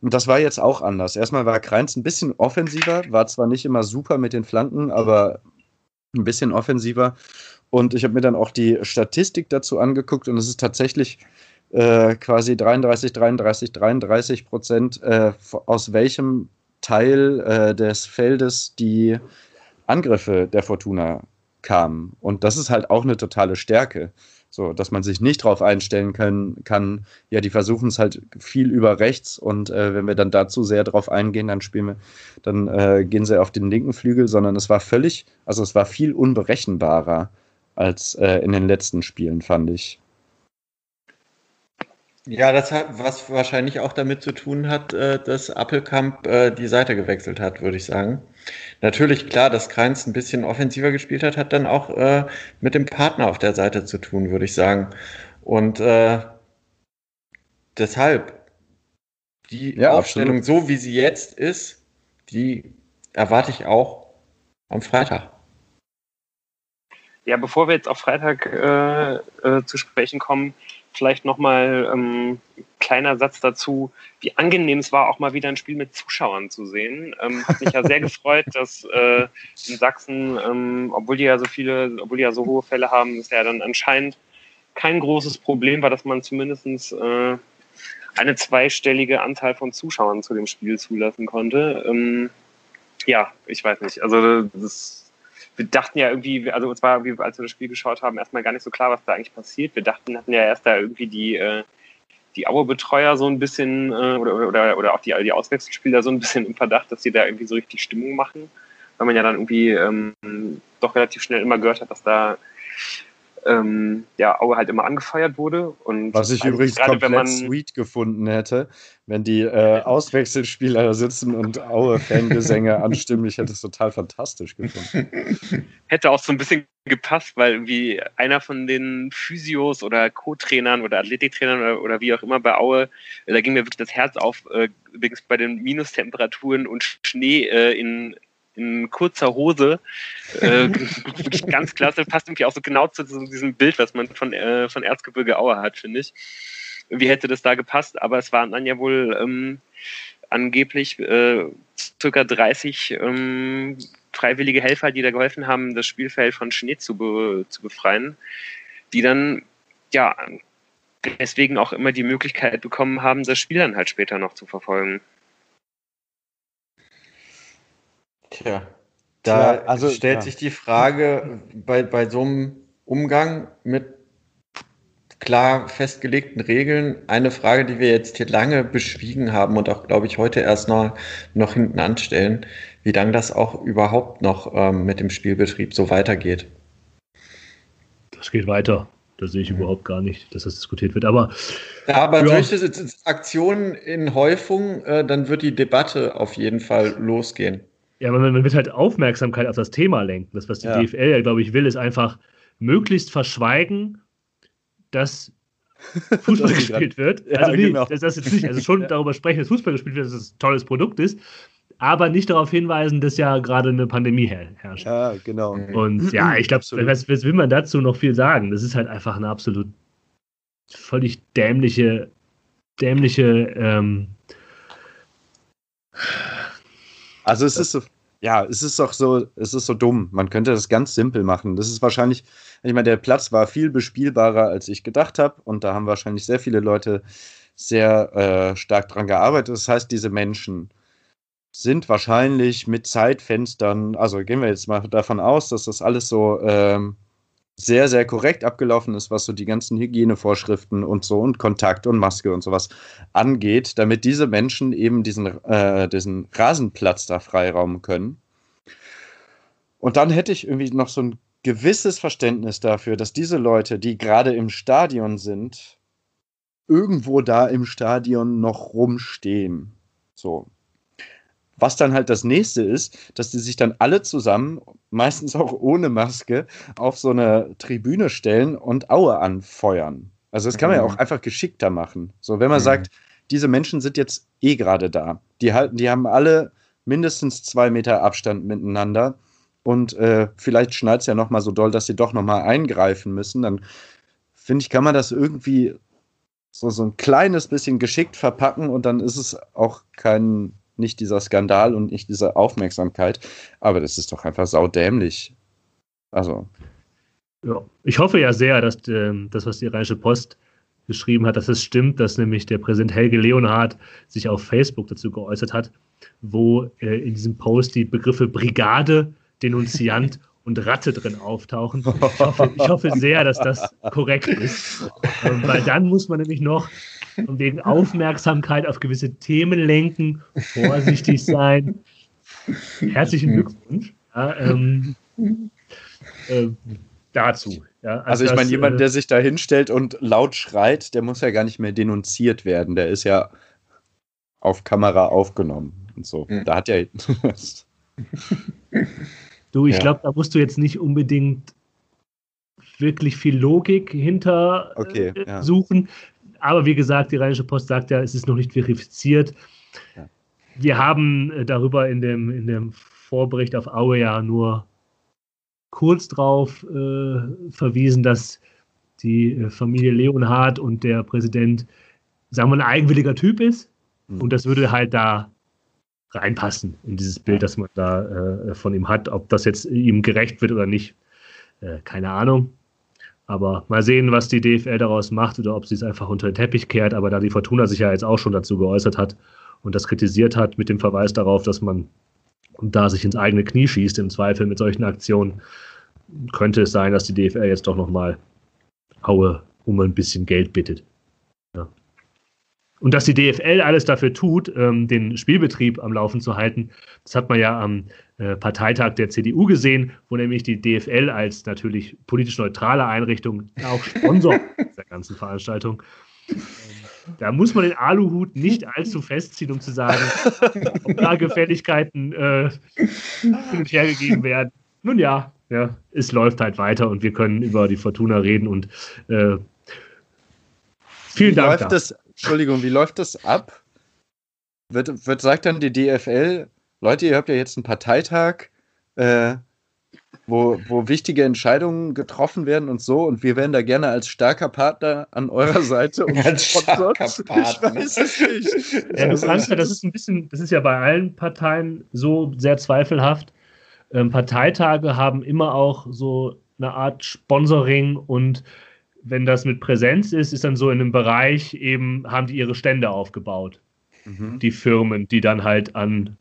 Und das war jetzt auch anders. Erstmal war Kreins ein bisschen offensiver, war zwar nicht immer super mit den Flanken, aber ein bisschen offensiver. Und ich habe mir dann auch die Statistik dazu angeguckt und es ist tatsächlich äh, quasi 33, 33, 33 Prozent, äh, aus welchem Teil äh, des Feldes die Angriffe der Fortuna kamen. Und das ist halt auch eine totale Stärke. So, dass man sich nicht darauf einstellen können, kann, ja, die versuchen es halt viel über rechts und äh, wenn wir dann dazu sehr drauf eingehen, dann spielen wir, dann äh, gehen sie auf den linken Flügel, sondern es war völlig, also es war viel unberechenbarer als äh, in den letzten Spielen, fand ich. Ja, das hat was wahrscheinlich auch damit zu tun hat, äh, dass Appelkamp äh, die Seite gewechselt hat, würde ich sagen. Natürlich, klar, dass Kreins ein bisschen offensiver gespielt hat, hat dann auch äh, mit dem Partner auf der Seite zu tun, würde ich sagen. Und äh, deshalb, die ja, Aufstellung, absolut. so wie sie jetzt ist, die erwarte ich auch am Freitag. Ja, bevor wir jetzt auf Freitag äh, äh, zu sprechen kommen, vielleicht nochmal ähm, kleiner Satz dazu, wie angenehm es war, auch mal wieder ein Spiel mit Zuschauern zu sehen. Ähm, hat mich ja sehr (laughs) gefreut, dass äh, in Sachsen, ähm, obwohl die ja so viele, obwohl die ja so hohe Fälle haben, ist ja dann anscheinend kein großes Problem war, dass man zumindest äh, eine zweistellige Anzahl von Zuschauern zu dem Spiel zulassen konnte. Ähm, ja, ich weiß nicht. Also das wir dachten ja irgendwie, also es war, als wir das Spiel geschaut haben, erstmal gar nicht so klar, was da eigentlich passiert. Wir dachten, hatten ja erst da irgendwie die, äh, die Aue-Betreuer so ein bisschen äh, oder, oder, oder auch die, die Auswechselspieler so ein bisschen im Verdacht, dass sie da irgendwie so richtig Stimmung machen. Weil man ja dann irgendwie ähm, doch relativ schnell immer gehört hat, dass da ähm, ja, Aue halt immer angefeuert wurde. Und Was ich übrigens grade, komplett man, sweet gefunden hätte, wenn die äh, Auswechselspieler da sitzen und Aue-Fangesänge (laughs) anstimmen. Ich hätte es total fantastisch gefunden. (laughs) Hätte auch so ein bisschen gepasst, weil irgendwie einer von den Physios oder Co-Trainern oder Athletiktrainern oder, oder, wie auch immer bei Aue, da ging mir wirklich das Herz auf, äh, übrigens bei den Minustemperaturen und Schnee äh, in in kurzer Hose. Äh, wirklich (laughs) ganz klasse. Passt irgendwie auch so genau zu diesem Bild, was man von, äh, von Erzgebirge Aue hat, finde ich. Wie hätte das da gepasst? Aber es waren dann ja wohl ähm, angeblich äh, circa 30 ähm, freiwillige Helfer, die da geholfen haben, das Spielfeld von Schnee zu, be zu befreien, die dann ja deswegen auch immer die Möglichkeit bekommen haben, das Spiel dann halt später noch zu verfolgen. Tja, da ja, also, stellt ja. sich die Frage bei, bei so einem Umgang mit klar festgelegten Regeln eine Frage, die wir jetzt hier lange beschwiegen haben und auch, glaube ich, heute erst noch, noch hinten anstellen, wie lange das auch überhaupt noch ähm, mit dem Spielbetrieb so weitergeht. Das geht weiter. Da sehe ich überhaupt gar nicht, dass das diskutiert wird. Aber, ja, aber ja. durch diese Aktionen in Häufung, äh, dann wird die Debatte auf jeden Fall losgehen. Ja, man, man wird halt Aufmerksamkeit auf das Thema lenken. Das, was die ja. DFL ja, glaube ich, will, ist einfach möglichst verschweigen, dass (laughs) Fußball gespielt wird. Ja, also, nee, genau. das, das jetzt nicht, also schon (laughs) darüber sprechen, dass Fußball gespielt wird, dass es ein tolles Produkt ist, aber nicht darauf hinweisen, dass ja gerade eine Pandemie herrscht. Ja, genau. Und ja, ich glaube, was, was will man dazu noch viel sagen? Das ist halt einfach eine absolut völlig dämliche, dämliche ähm, also es ist so, ja, es ist doch so, es ist so dumm. Man könnte das ganz simpel machen. Das ist wahrscheinlich, ich meine, der Platz war viel bespielbarer, als ich gedacht habe. Und da haben wahrscheinlich sehr viele Leute sehr äh, stark dran gearbeitet. Das heißt, diese Menschen sind wahrscheinlich mit Zeitfenstern, also gehen wir jetzt mal davon aus, dass das alles so ähm, sehr, sehr korrekt abgelaufen ist, was so die ganzen Hygienevorschriften und so und Kontakt und Maske und sowas angeht, damit diese Menschen eben diesen, äh, diesen Rasenplatz da freiraumen können. Und dann hätte ich irgendwie noch so ein gewisses Verständnis dafür, dass diese Leute, die gerade im Stadion sind, irgendwo da im Stadion noch rumstehen. So. Was dann halt das nächste ist, dass die sich dann alle zusammen, meistens auch ohne Maske, auf so eine Tribüne stellen und Aue anfeuern. Also das kann man mhm. ja auch einfach geschickter machen. So, wenn man mhm. sagt, diese Menschen sind jetzt eh gerade da. Die halten, die haben alle mindestens zwei Meter Abstand miteinander und äh, vielleicht schneit es ja nochmal so doll, dass sie doch nochmal eingreifen müssen. Dann finde ich, kann man das irgendwie so, so ein kleines bisschen geschickt verpacken und dann ist es auch kein nicht dieser Skandal und nicht diese Aufmerksamkeit. Aber das ist doch einfach saudämlich. Also. Ja, ich hoffe ja sehr, dass äh, das, was die Rheinische Post geschrieben hat, dass es stimmt, dass nämlich der Präsident Helge Leonhardt sich auf Facebook dazu geäußert hat, wo äh, in diesem Post die Begriffe Brigade, Denunziant (laughs) und Ratte drin auftauchen. Ich hoffe, ich hoffe sehr, dass das korrekt ist, (laughs) ähm, weil dann muss man nämlich noch (laughs) und wegen Aufmerksamkeit auf gewisse Themen lenken, vorsichtig sein. Herzlichen Glückwunsch ja, ähm, äh, dazu. Ja, also, also ich meine, jemand, äh, der sich da hinstellt und laut schreit, der muss ja gar nicht mehr denunziert werden. Der ist ja auf Kamera aufgenommen und so. Mhm. Da hat ja. (laughs) du, ich ja. glaube, da musst du jetzt nicht unbedingt wirklich viel Logik hinter okay, äh, ja. suchen aber wie gesagt, die Rheinische Post sagt ja, es ist noch nicht verifiziert. Ja. Wir haben äh, darüber in dem, in dem Vorbericht auf Aue ja nur kurz darauf äh, verwiesen, dass die äh, Familie Leonhardt und der Präsident, sagen wir, ein eigenwilliger Typ ist. Mhm. Und das würde halt da reinpassen in dieses Bild, das man da äh, von ihm hat. Ob das jetzt ihm gerecht wird oder nicht, äh, keine Ahnung. Aber mal sehen, was die DFL daraus macht oder ob sie es einfach unter den Teppich kehrt. Aber da die Fortuna sich ja jetzt auch schon dazu geäußert hat und das kritisiert hat mit dem Verweis darauf, dass man da sich ins eigene Knie schießt, im Zweifel mit solchen Aktionen, könnte es sein, dass die DFL jetzt doch nochmal Aue um ein bisschen Geld bittet. Und dass die DFL alles dafür tut, ähm, den Spielbetrieb am Laufen zu halten, das hat man ja am äh, Parteitag der CDU gesehen, wo nämlich die DFL als natürlich politisch neutrale Einrichtung auch Sponsor (laughs) der ganzen Veranstaltung. Ähm, da muss man den Aluhut nicht allzu festziehen, um zu sagen, ob da Gefälligkeiten äh, hin und her gegeben werden. Nun ja, ja, es läuft halt weiter und wir können über die Fortuna reden und äh, vielen Wie Dank. Läuft das, Entschuldigung, wie läuft das ab? Wird, wird, sagt dann die DFL, Leute, ihr habt ja jetzt einen Parteitag, äh, wo, wo wichtige Entscheidungen getroffen werden und so, und wir wären da gerne als starker Partner an eurer Seite. (laughs) Und als starker Partner. Ich weiß es nicht. Ja, das, Ansgar, das ist ein bisschen, das ist ja bei allen Parteien so sehr zweifelhaft. Ähm, Parteitage haben immer auch so eine Art Sponsoring und wenn das mit Präsenz ist, ist dann so in einem Bereich eben, haben die ihre Stände aufgebaut. Mhm. Die Firmen, die dann halt an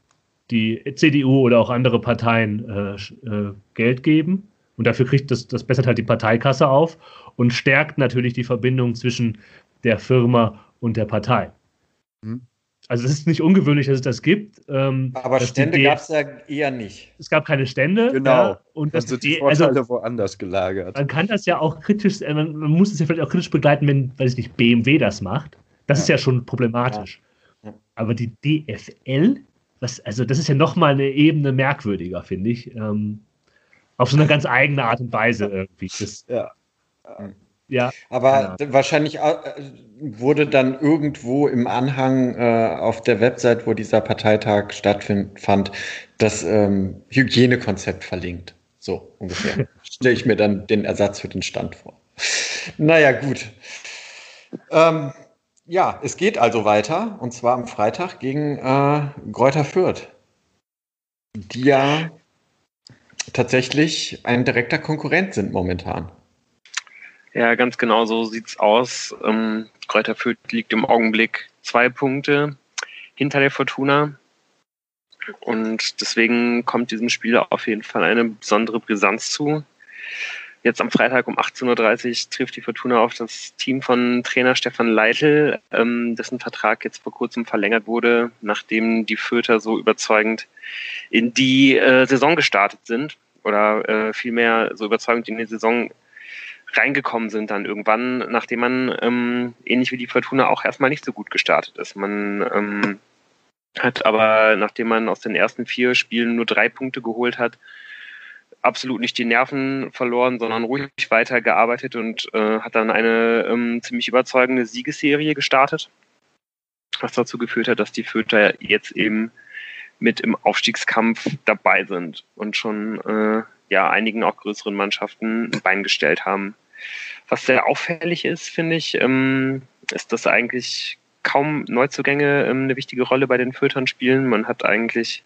die CDU oder auch andere Parteien äh, äh, Geld geben. Und dafür kriegt das, das bessert halt die Parteikasse auf und stärkt natürlich die Verbindung zwischen der Firma und der Partei. Mhm. Also es ist nicht ungewöhnlich, dass es das gibt. Ähm, Aber Stände gab es ja eher nicht. Es gab keine Stände. Genau. Ja, und das sind die Vorteile also, woanders gelagert. Man kann das ja auch kritisch, äh, man, man, muss es ja vielleicht auch kritisch begleiten, wenn, weiß ich nicht, BMW das macht. Das ja. ist ja schon problematisch. Ja. Aber die DFL, was, also das ist ja nochmal eine Ebene merkwürdiger, finde ich. Ähm, auf so eine (laughs) ganz eigene Art und Weise irgendwie. Das, ja. Ja. Aber wahrscheinlich äh, wurde dann irgendwo im Anhang äh, auf der Website, wo dieser Parteitag stattfand, das ähm, Hygienekonzept verlinkt. So ungefähr. (laughs) Stelle ich mir dann den Ersatz für den Stand vor. Naja, gut. Ähm, ja, es geht also weiter und zwar am Freitag gegen äh, Gräuter Fürth, die ja tatsächlich ein direkter Konkurrent sind momentan. Ja, ganz genau so sieht's aus. Ähm, Kräuter Fürth liegt im Augenblick zwei Punkte hinter der Fortuna. Und deswegen kommt diesem Spiel auf jeden Fall eine besondere Brisanz zu. jetzt am Freitag um 18.30 Uhr trifft die Fortuna auf das Team von Trainer Stefan Leitl, ähm, dessen Vertrag jetzt vor kurzem verlängert wurde, nachdem die Fürther so überzeugend in die äh, Saison gestartet sind oder äh, vielmehr so überzeugend in die Saison reingekommen sind dann irgendwann, nachdem man ähm, ähnlich wie die Fortuna auch erstmal nicht so gut gestartet ist. Man ähm, hat aber, nachdem man aus den ersten vier Spielen nur drei Punkte geholt hat, absolut nicht die Nerven verloren, sondern ruhig weitergearbeitet und äh, hat dann eine ähm, ziemlich überzeugende Siegesserie gestartet, was dazu geführt hat, dass die Föter jetzt eben mit im Aufstiegskampf dabei sind und schon äh, ja einigen auch größeren Mannschaften ein Bein gestellt haben. Was sehr auffällig ist, finde ich, ähm, ist, dass eigentlich kaum Neuzugänge ähm, eine wichtige Rolle bei den Fötern spielen. Man hat eigentlich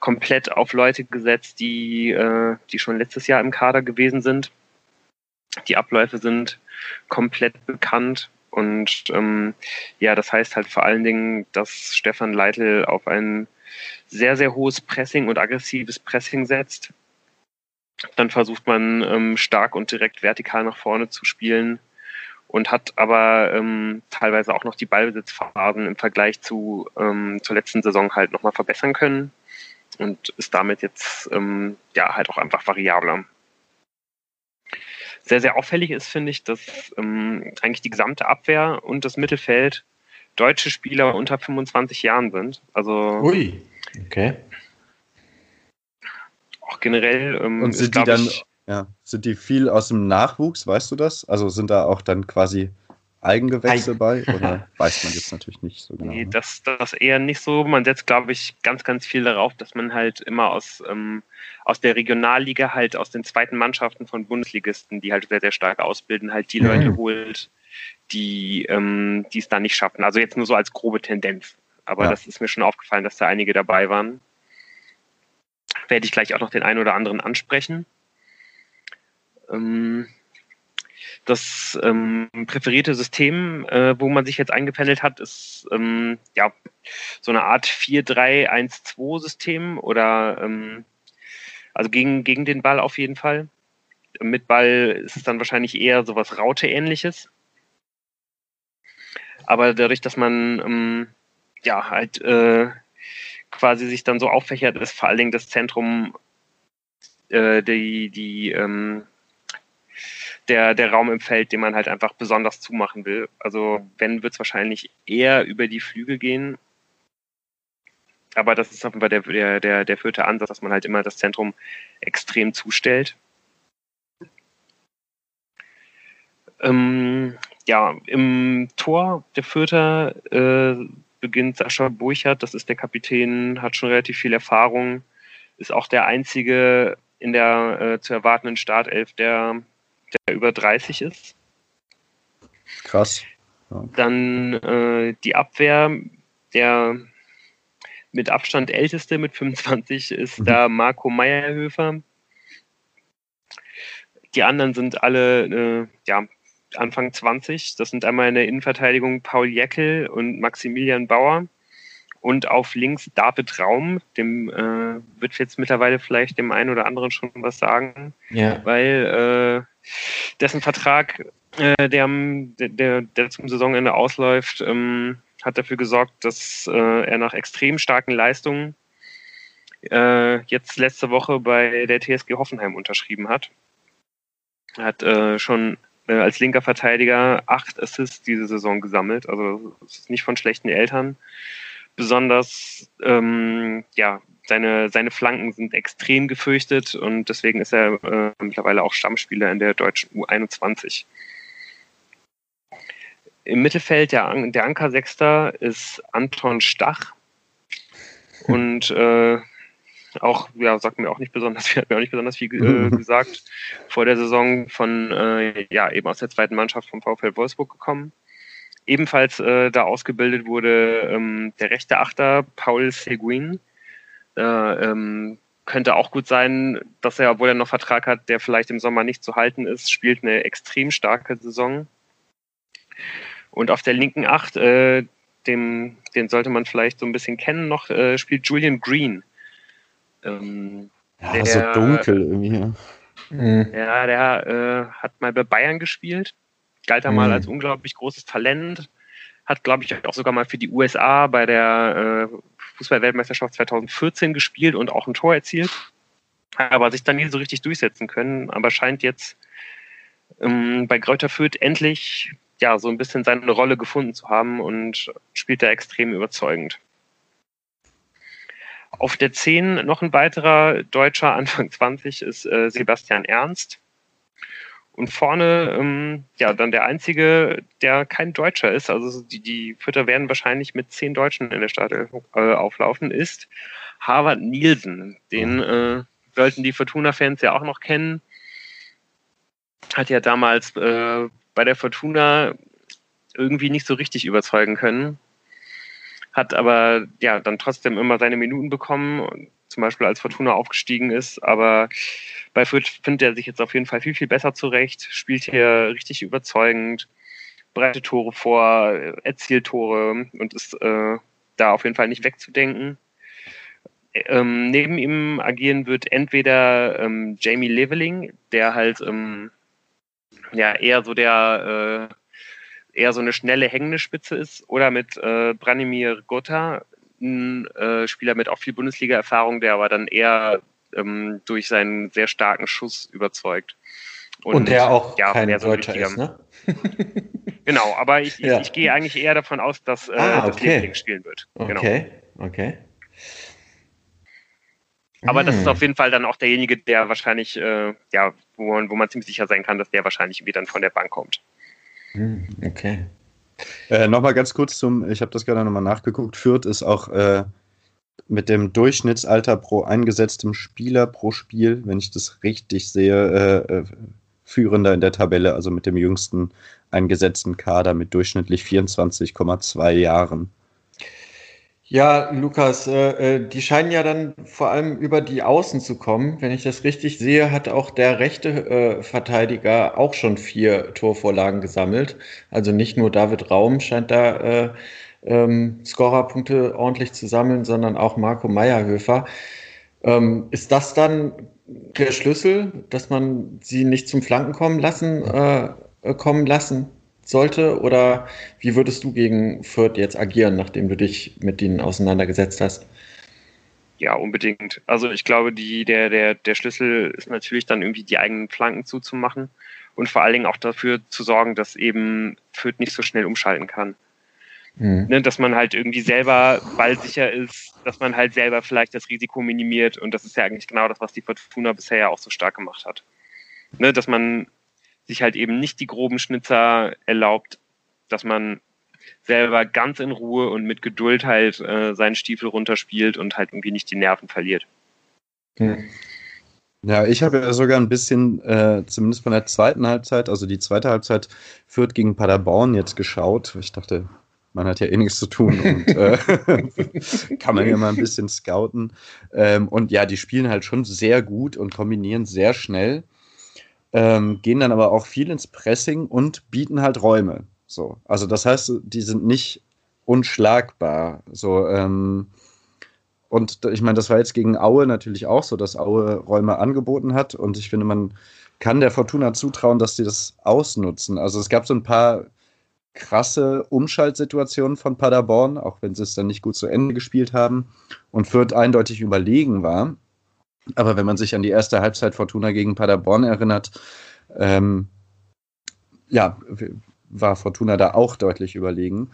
komplett auf Leute gesetzt, die, äh, die schon letztes Jahr im Kader gewesen sind. Die Abläufe sind komplett bekannt. Und ähm, ja, das heißt halt vor allen Dingen, dass Stefan Leitl auf ein sehr, sehr hohes Pressing und aggressives Pressing setzt. Dann versucht man ähm, stark und direkt vertikal nach vorne zu spielen und hat aber ähm, teilweise auch noch die Ballbesitzphasen im Vergleich zu ähm, zur letzten Saison halt nochmal verbessern können und ist damit jetzt ähm, ja halt auch einfach variabler. Sehr, sehr auffällig ist, finde ich, dass ähm, eigentlich die gesamte Abwehr und das Mittelfeld deutsche Spieler unter 25 Jahren sind. Also Ui, okay. Auch generell. Ähm, und sind die dann, ich, ja, sind die viel aus dem Nachwuchs, weißt du das? Also sind da auch dann quasi Eigengewächse Eig bei? Oder (laughs) weiß man jetzt natürlich nicht so genau? Nee, ne? das, das eher nicht so. Man setzt, glaube ich, ganz, ganz viel darauf, dass man halt immer aus, ähm, aus der Regionalliga, halt aus den zweiten Mannschaften von Bundesligisten, die halt sehr, sehr stark ausbilden, halt die mhm. Leute holt, die ähm, es da nicht schaffen. Also jetzt nur so als grobe Tendenz. Aber ja. das ist mir schon aufgefallen, dass da einige dabei waren. Werde ich gleich auch noch den einen oder anderen ansprechen. Ähm, das ähm, präferierte System, äh, wo man sich jetzt eingependelt hat, ist ähm, ja so eine Art 4-3-1-2-System oder ähm, also gegen, gegen den Ball auf jeden Fall. Mit Ball ist es dann wahrscheinlich eher sowas Raute-ähnliches. Aber dadurch, dass man ähm, ja halt äh, quasi sich dann so auffächert, ist vor allen Dingen das Zentrum äh, die, die ähm, der, der Raum im Feld, den man halt einfach besonders zumachen will. Also wenn, wird es wahrscheinlich eher über die Flügel gehen. Aber das ist offenbar der, der, der, der vierte Ansatz, dass man halt immer das Zentrum extrem zustellt. Ähm, ja, im Tor der Vierter äh, beginnt Sascha Burchardt, das ist der Kapitän, hat schon relativ viel Erfahrung, ist auch der einzige in der äh, zu erwartenden Startelf, der der über 30 ist. Krass. Ja. Dann äh, die Abwehr, der mit Abstand älteste mit 25 ist mhm. da Marco Meyerhöfer. Die anderen sind alle äh, ja, Anfang 20. Das sind einmal in der Innenverteidigung Paul Jäckel und Maximilian Bauer. Und auf links David Raum, dem äh, wird jetzt mittlerweile vielleicht dem einen oder anderen schon was sagen. Ja. Weil äh, dessen Vertrag, äh, der, der, der zum Saisonende ausläuft, ähm, hat dafür gesorgt, dass äh, er nach extrem starken Leistungen äh, jetzt letzte Woche bei der TSG Hoffenheim unterschrieben hat. Er hat äh, schon als linker Verteidiger acht Assists diese Saison gesammelt. Also es ist nicht von schlechten Eltern. Besonders ähm, ja, seine, seine Flanken sind extrem gefürchtet und deswegen ist er äh, mittlerweile auch Stammspieler in der deutschen U21. Im Mittelfeld der, der Anker-Sechster ist Anton Stach (laughs) und äh, auch, ja, sagt mir auch nicht besonders viel, (laughs) hat mir auch nicht besonders viel äh, (laughs) gesagt, vor der Saison von, äh, ja, eben aus der zweiten Mannschaft vom VfL Wolfsburg gekommen. Ebenfalls äh, da ausgebildet wurde ähm, der rechte Achter Paul Seguin, äh, ähm, könnte auch gut sein, dass er, obwohl er noch Vertrag hat, der vielleicht im Sommer nicht zu halten ist, spielt eine extrem starke Saison. Und auf der linken Acht, äh, dem, den sollte man vielleicht so ein bisschen kennen noch, äh, spielt Julian Green. Ähm, ja, der, so dunkel irgendwie. Mhm. Ja, der äh, hat mal bei Bayern gespielt, galt da mhm. mal als unglaublich großes Talent, hat, glaube ich, auch sogar mal für die USA bei der äh, Fußball-Weltmeisterschaft 2014 gespielt und auch ein Tor erzielt, aber sich dann nie so richtig durchsetzen können, aber scheint jetzt ähm, bei Kräuter Fürth endlich ja so ein bisschen seine Rolle gefunden zu haben und spielt da extrem überzeugend. Auf der 10 noch ein weiterer Deutscher, Anfang 20, ist äh, Sebastian Ernst. Und vorne, ähm, ja, dann der einzige, der kein Deutscher ist, also die, die Fütter werden wahrscheinlich mit zehn Deutschen in der Stadt äh, auflaufen, ist Harvard Nielsen. Den äh, sollten die Fortuna-Fans ja auch noch kennen. Hat ja damals äh, bei der Fortuna irgendwie nicht so richtig überzeugen können hat aber ja dann trotzdem immer seine Minuten bekommen, zum Beispiel als Fortuna aufgestiegen ist. Aber bei Fürth findet er sich jetzt auf jeden Fall viel, viel besser zurecht, spielt hier richtig überzeugend, breite Tore vor, erzielt Tore und ist äh, da auf jeden Fall nicht wegzudenken. Ähm, neben ihm agieren wird entweder ähm, Jamie Leveling, der halt ähm, ja eher so der äh, eher so eine schnelle hängende Spitze ist oder mit äh, Branimir Gotha, ein äh, Spieler mit auch viel Bundesliga-Erfahrung, der aber dann eher ähm, durch seinen sehr starken Schuss überzeugt. Und, Und der auch ja, kein so Deutscher ist, ne? (laughs) genau, aber ich, ja. ich, ich, gehe eigentlich eher davon aus, dass, äh, ah, okay. das spielen wird. Genau. Okay, okay. Aber das ist hm. auf jeden Fall dann auch derjenige, der wahrscheinlich, äh, ja, wo man, wo man ziemlich sicher sein kann, dass der wahrscheinlich wieder dann von der Bank kommt. Hm, okay. Äh, nochmal ganz kurz zum, ich habe das gerade nochmal nachgeguckt, Fürth ist auch äh, mit dem Durchschnittsalter pro eingesetztem Spieler pro Spiel, wenn ich das richtig sehe, äh, äh führender in der Tabelle, also mit dem jüngsten eingesetzten Kader mit durchschnittlich 24,2 Jahren. Ja, Lukas, äh, äh, die scheinen ja dann vor allem über die Außen zu kommen. Wenn ich das richtig sehe, hat auch der rechte äh, Verteidiger auch schon vier Torvorlagen gesammelt. Also nicht nur David Raum scheint da äh, ähm, Scorerpunkte ordentlich zu sammeln, sondern auch Marco Meierhöfer. Ähm, ist das dann der Schlüssel, dass man sie nicht zum Flanken kommen lassen, äh, kommen lassen? Sollte? Oder wie würdest du gegen Fürth jetzt agieren, nachdem du dich mit ihnen auseinandergesetzt hast? Ja, unbedingt. Also ich glaube, die, der, der, der Schlüssel ist natürlich dann irgendwie die eigenen Flanken zuzumachen und vor allen Dingen auch dafür zu sorgen, dass eben Fürth nicht so schnell umschalten kann. Mhm. Ne, dass man halt irgendwie selber ballsicher ist, dass man halt selber vielleicht das Risiko minimiert und das ist ja eigentlich genau das, was die Fortuna bisher ja auch so stark gemacht hat. Ne, dass man sich halt eben nicht die groben Schnitzer erlaubt, dass man selber ganz in Ruhe und mit Geduld halt äh, seinen Stiefel runterspielt und halt irgendwie nicht die Nerven verliert. Hm. Ja, ich habe ja sogar ein bisschen, äh, zumindest von der zweiten Halbzeit, also die zweite Halbzeit führt gegen Paderborn jetzt geschaut. Ich dachte, man hat ja eh nichts zu tun (laughs) und äh, (laughs) kann man ja mal ein bisschen scouten. Ähm, und ja, die spielen halt schon sehr gut und kombinieren sehr schnell ähm, gehen dann aber auch viel ins Pressing und bieten halt Räume. So, also das heißt, die sind nicht unschlagbar. So, ähm, und ich meine, das war jetzt gegen Aue natürlich auch so, dass Aue Räume angeboten hat. Und ich finde, man kann der Fortuna zutrauen, dass sie das ausnutzen. Also es gab so ein paar krasse Umschaltsituationen von Paderborn, auch wenn sie es dann nicht gut zu Ende gespielt haben und Fürth eindeutig überlegen war. Aber wenn man sich an die erste Halbzeit Fortuna gegen Paderborn erinnert, ähm, ja, war Fortuna da auch deutlich überlegen.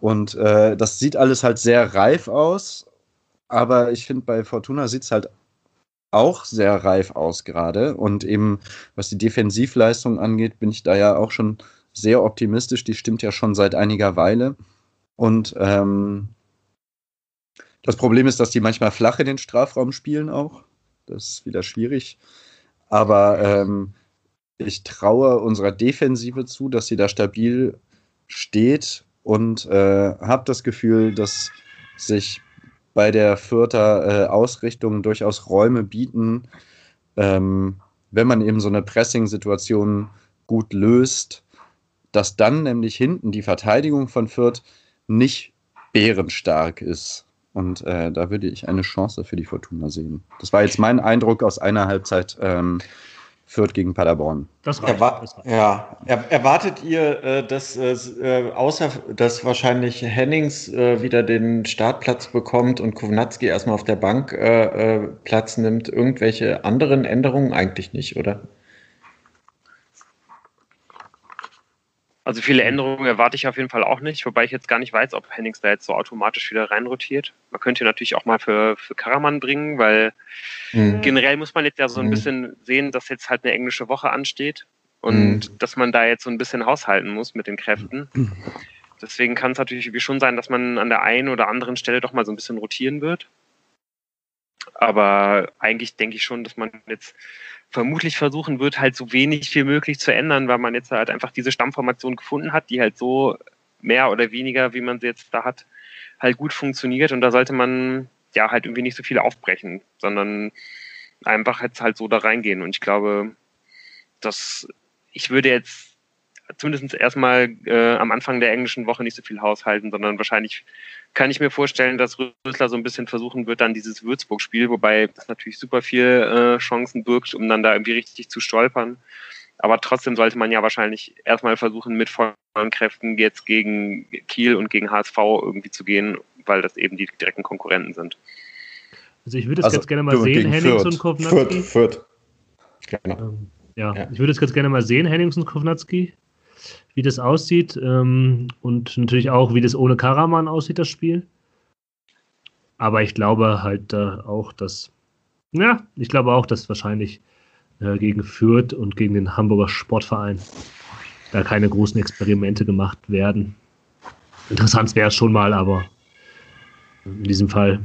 Und äh, das sieht alles halt sehr reif aus, aber ich finde, bei Fortuna sieht es halt auch sehr reif aus gerade. Und eben, was die Defensivleistung angeht, bin ich da ja auch schon sehr optimistisch. Die stimmt ja schon seit einiger Weile. Und ähm, das Problem ist, dass die manchmal flach in den Strafraum spielen auch. Das ist wieder schwierig. Aber ähm, ich traue unserer Defensive zu, dass sie da stabil steht und äh, habe das Gefühl, dass sich bei der Fürther äh, Ausrichtung durchaus Räume bieten, ähm, wenn man eben so eine Pressing-Situation gut löst, dass dann nämlich hinten die Verteidigung von Fürth nicht bärenstark ist. Und äh, da würde ich eine Chance für die Fortuna sehen. Das war jetzt mein Eindruck aus einer Halbzeit ähm, Fürth gegen Paderborn. Das reicht. Erwa das reicht. Ja, er erwartet ihr, äh, dass äh, außer dass wahrscheinlich Hennings äh, wieder den Startplatz bekommt und Kovnatski erstmal auf der Bank äh, äh, Platz nimmt, irgendwelche anderen Änderungen eigentlich nicht, oder? Also viele Änderungen erwarte ich auf jeden Fall auch nicht, wobei ich jetzt gar nicht weiß, ob Hennings da jetzt so automatisch wieder reinrotiert. Man könnte natürlich auch mal für, für Karaman bringen, weil mhm. generell muss man jetzt ja so ein mhm. bisschen sehen, dass jetzt halt eine englische Woche ansteht und mhm. dass man da jetzt so ein bisschen haushalten muss mit den Kräften. Deswegen kann es natürlich schon sein, dass man an der einen oder anderen Stelle doch mal so ein bisschen rotieren wird. Aber eigentlich denke ich schon, dass man jetzt vermutlich versuchen wird, halt so wenig wie möglich zu ändern, weil man jetzt halt einfach diese Stammformation gefunden hat, die halt so mehr oder weniger, wie man sie jetzt da hat, halt gut funktioniert. Und da sollte man ja halt irgendwie nicht so viel aufbrechen, sondern einfach jetzt halt so da reingehen. Und ich glaube, dass ich würde jetzt zumindest erstmal äh, am Anfang der englischen Woche nicht so viel haushalten, sondern wahrscheinlich kann ich mir vorstellen, dass Rösler so ein bisschen versuchen wird, dann dieses Würzburg-Spiel, wobei das natürlich super viel äh, Chancen birgt, um dann da irgendwie richtig zu stolpern. Aber trotzdem sollte man ja wahrscheinlich erstmal versuchen, mit vollen Kräften jetzt gegen Kiel und gegen HSV irgendwie zu gehen, weil das eben die direkten Konkurrenten sind. Also ich würde es also, ganz gerne mal sehen, Hennings und Kovnatski. Fürth, Fürth. Genau. Ähm, ja, ja, ich würde es ganz gerne mal sehen, Hennings und Kovnatski wie das aussieht ähm, und natürlich auch, wie das ohne Karaman aussieht, das Spiel. Aber ich glaube halt äh, auch, dass, ja, ich glaube auch, dass wahrscheinlich äh, gegen Fürth und gegen den Hamburger Sportverein da keine großen Experimente gemacht werden. Interessant wäre es schon mal, aber in diesem Fall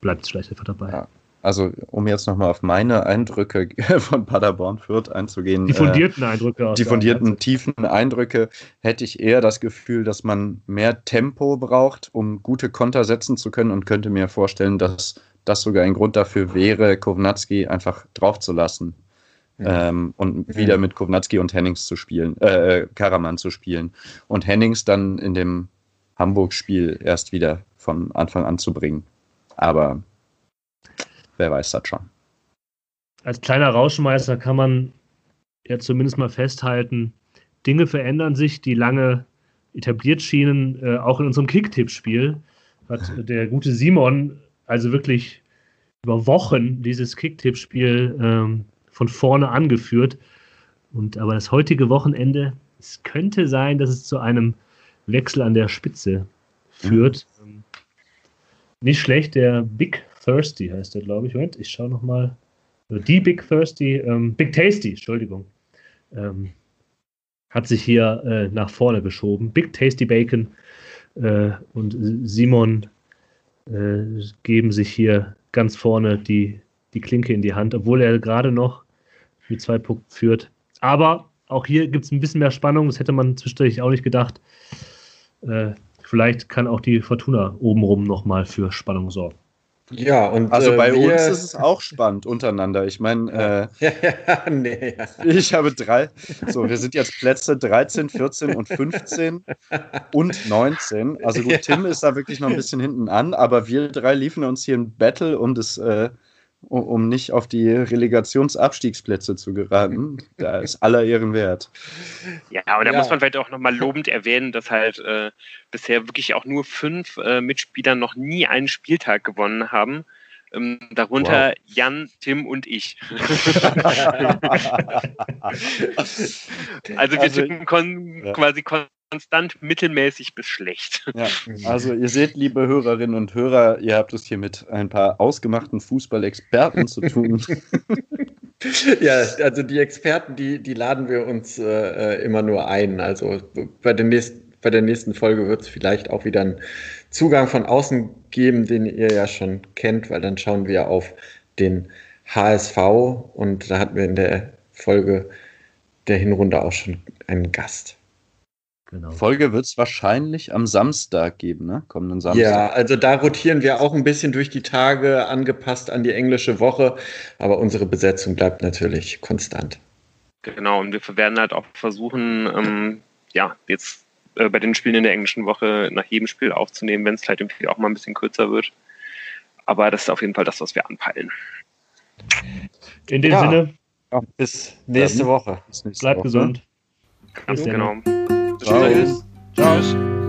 bleibt es vielleicht einfach dabei. Ja also um jetzt nochmal auf meine Eindrücke (laughs) von Paderborn Fürth einzugehen. Die fundierten äh, Eindrücke. Die fundierten, tiefen Eindrücke hätte ich eher das Gefühl, dass man mehr Tempo braucht, um gute Konter setzen zu können und könnte mir vorstellen, dass das sogar ein Grund dafür wäre, Kovnatski einfach draufzulassen. Ja. Ähm, und ja. wieder mit Kovnatski und Hennings zu spielen, äh, Karaman zu spielen. Und Hennings dann in dem Hamburg-Spiel erst wieder von Anfang an zu bringen. Aber wer weiß das schon. Als kleiner Rauschmeister kann man ja zumindest mal festhalten, Dinge verändern sich, die lange etabliert schienen. Äh, auch in unserem Kicktipp-Spiel hat der gute Simon also wirklich über Wochen dieses Kicktipp-Spiel ähm, von vorne angeführt. Und aber das heutige Wochenende, es könnte sein, dass es zu einem Wechsel an der Spitze führt. Mhm. Nicht schlecht, der Big Thirsty heißt der, glaube ich. Moment, ich schaue nochmal. Die Big Thirsty, ähm, Big Tasty, Entschuldigung, ähm, hat sich hier äh, nach vorne geschoben. Big Tasty Bacon äh, und Simon äh, geben sich hier ganz vorne die, die Klinke in die Hand, obwohl er gerade noch mit zwei Punkten führt. Aber auch hier gibt es ein bisschen mehr Spannung. Das hätte man zwischendurch auch nicht gedacht. Äh, vielleicht kann auch die Fortuna obenrum nochmal für Spannung sorgen. Ja, und also bei äh, uns ist es auch spannend untereinander. Ich meine, äh, (laughs) ja, nee, ja. ich habe drei, so wir sind jetzt Plätze 13, 14 und 15 und 19. Also gut, (laughs) Tim ist da wirklich noch ein bisschen hinten an, aber wir drei liefen uns hier ein Battle um das äh, um nicht auf die Relegationsabstiegsplätze zu geraten. Da ist aller Ehren wert. Ja, aber da ja. muss man vielleicht auch nochmal lobend erwähnen, dass halt äh, bisher wirklich auch nur fünf äh, Mitspieler noch nie einen Spieltag gewonnen haben. Ähm, darunter wow. Jan, Tim und ich. (laughs) also wir also, tippen ja. quasi kon konstant mittelmäßig bis schlecht. (laughs) Ja, also ihr seht, liebe Hörerinnen und Hörer, ihr habt es hier mit ein paar ausgemachten Fußballexperten zu tun. (laughs) ja, also die Experten, die, die laden wir uns äh, immer nur ein. Also bei der nächsten, bei der nächsten Folge wird es vielleicht auch wieder einen Zugang von außen geben, den ihr ja schon kennt, weil dann schauen wir auf den HSV und da hatten wir in der Folge der Hinrunde auch schon einen Gast. Genau. Folge wird es wahrscheinlich am Samstag geben, ne? Kommenden Samstag. Ja, also da rotieren wir auch ein bisschen durch die Tage, angepasst an die englische Woche, aber unsere Besetzung bleibt natürlich konstant. Genau, und wir werden halt auch versuchen, ähm, ja, jetzt äh, bei den Spielen in der englischen Woche nach jedem Spiel aufzunehmen, wenn es vielleicht irgendwie auch mal ein bisschen kürzer wird. Aber das ist auf jeden Fall das, was wir anpeilen. In dem ja. Sinne, Bis nächste Woche. Bis nächste Bleibt Woche. gesund. Ganz Bis dann. genau. Cheers. Cheers. Cheers.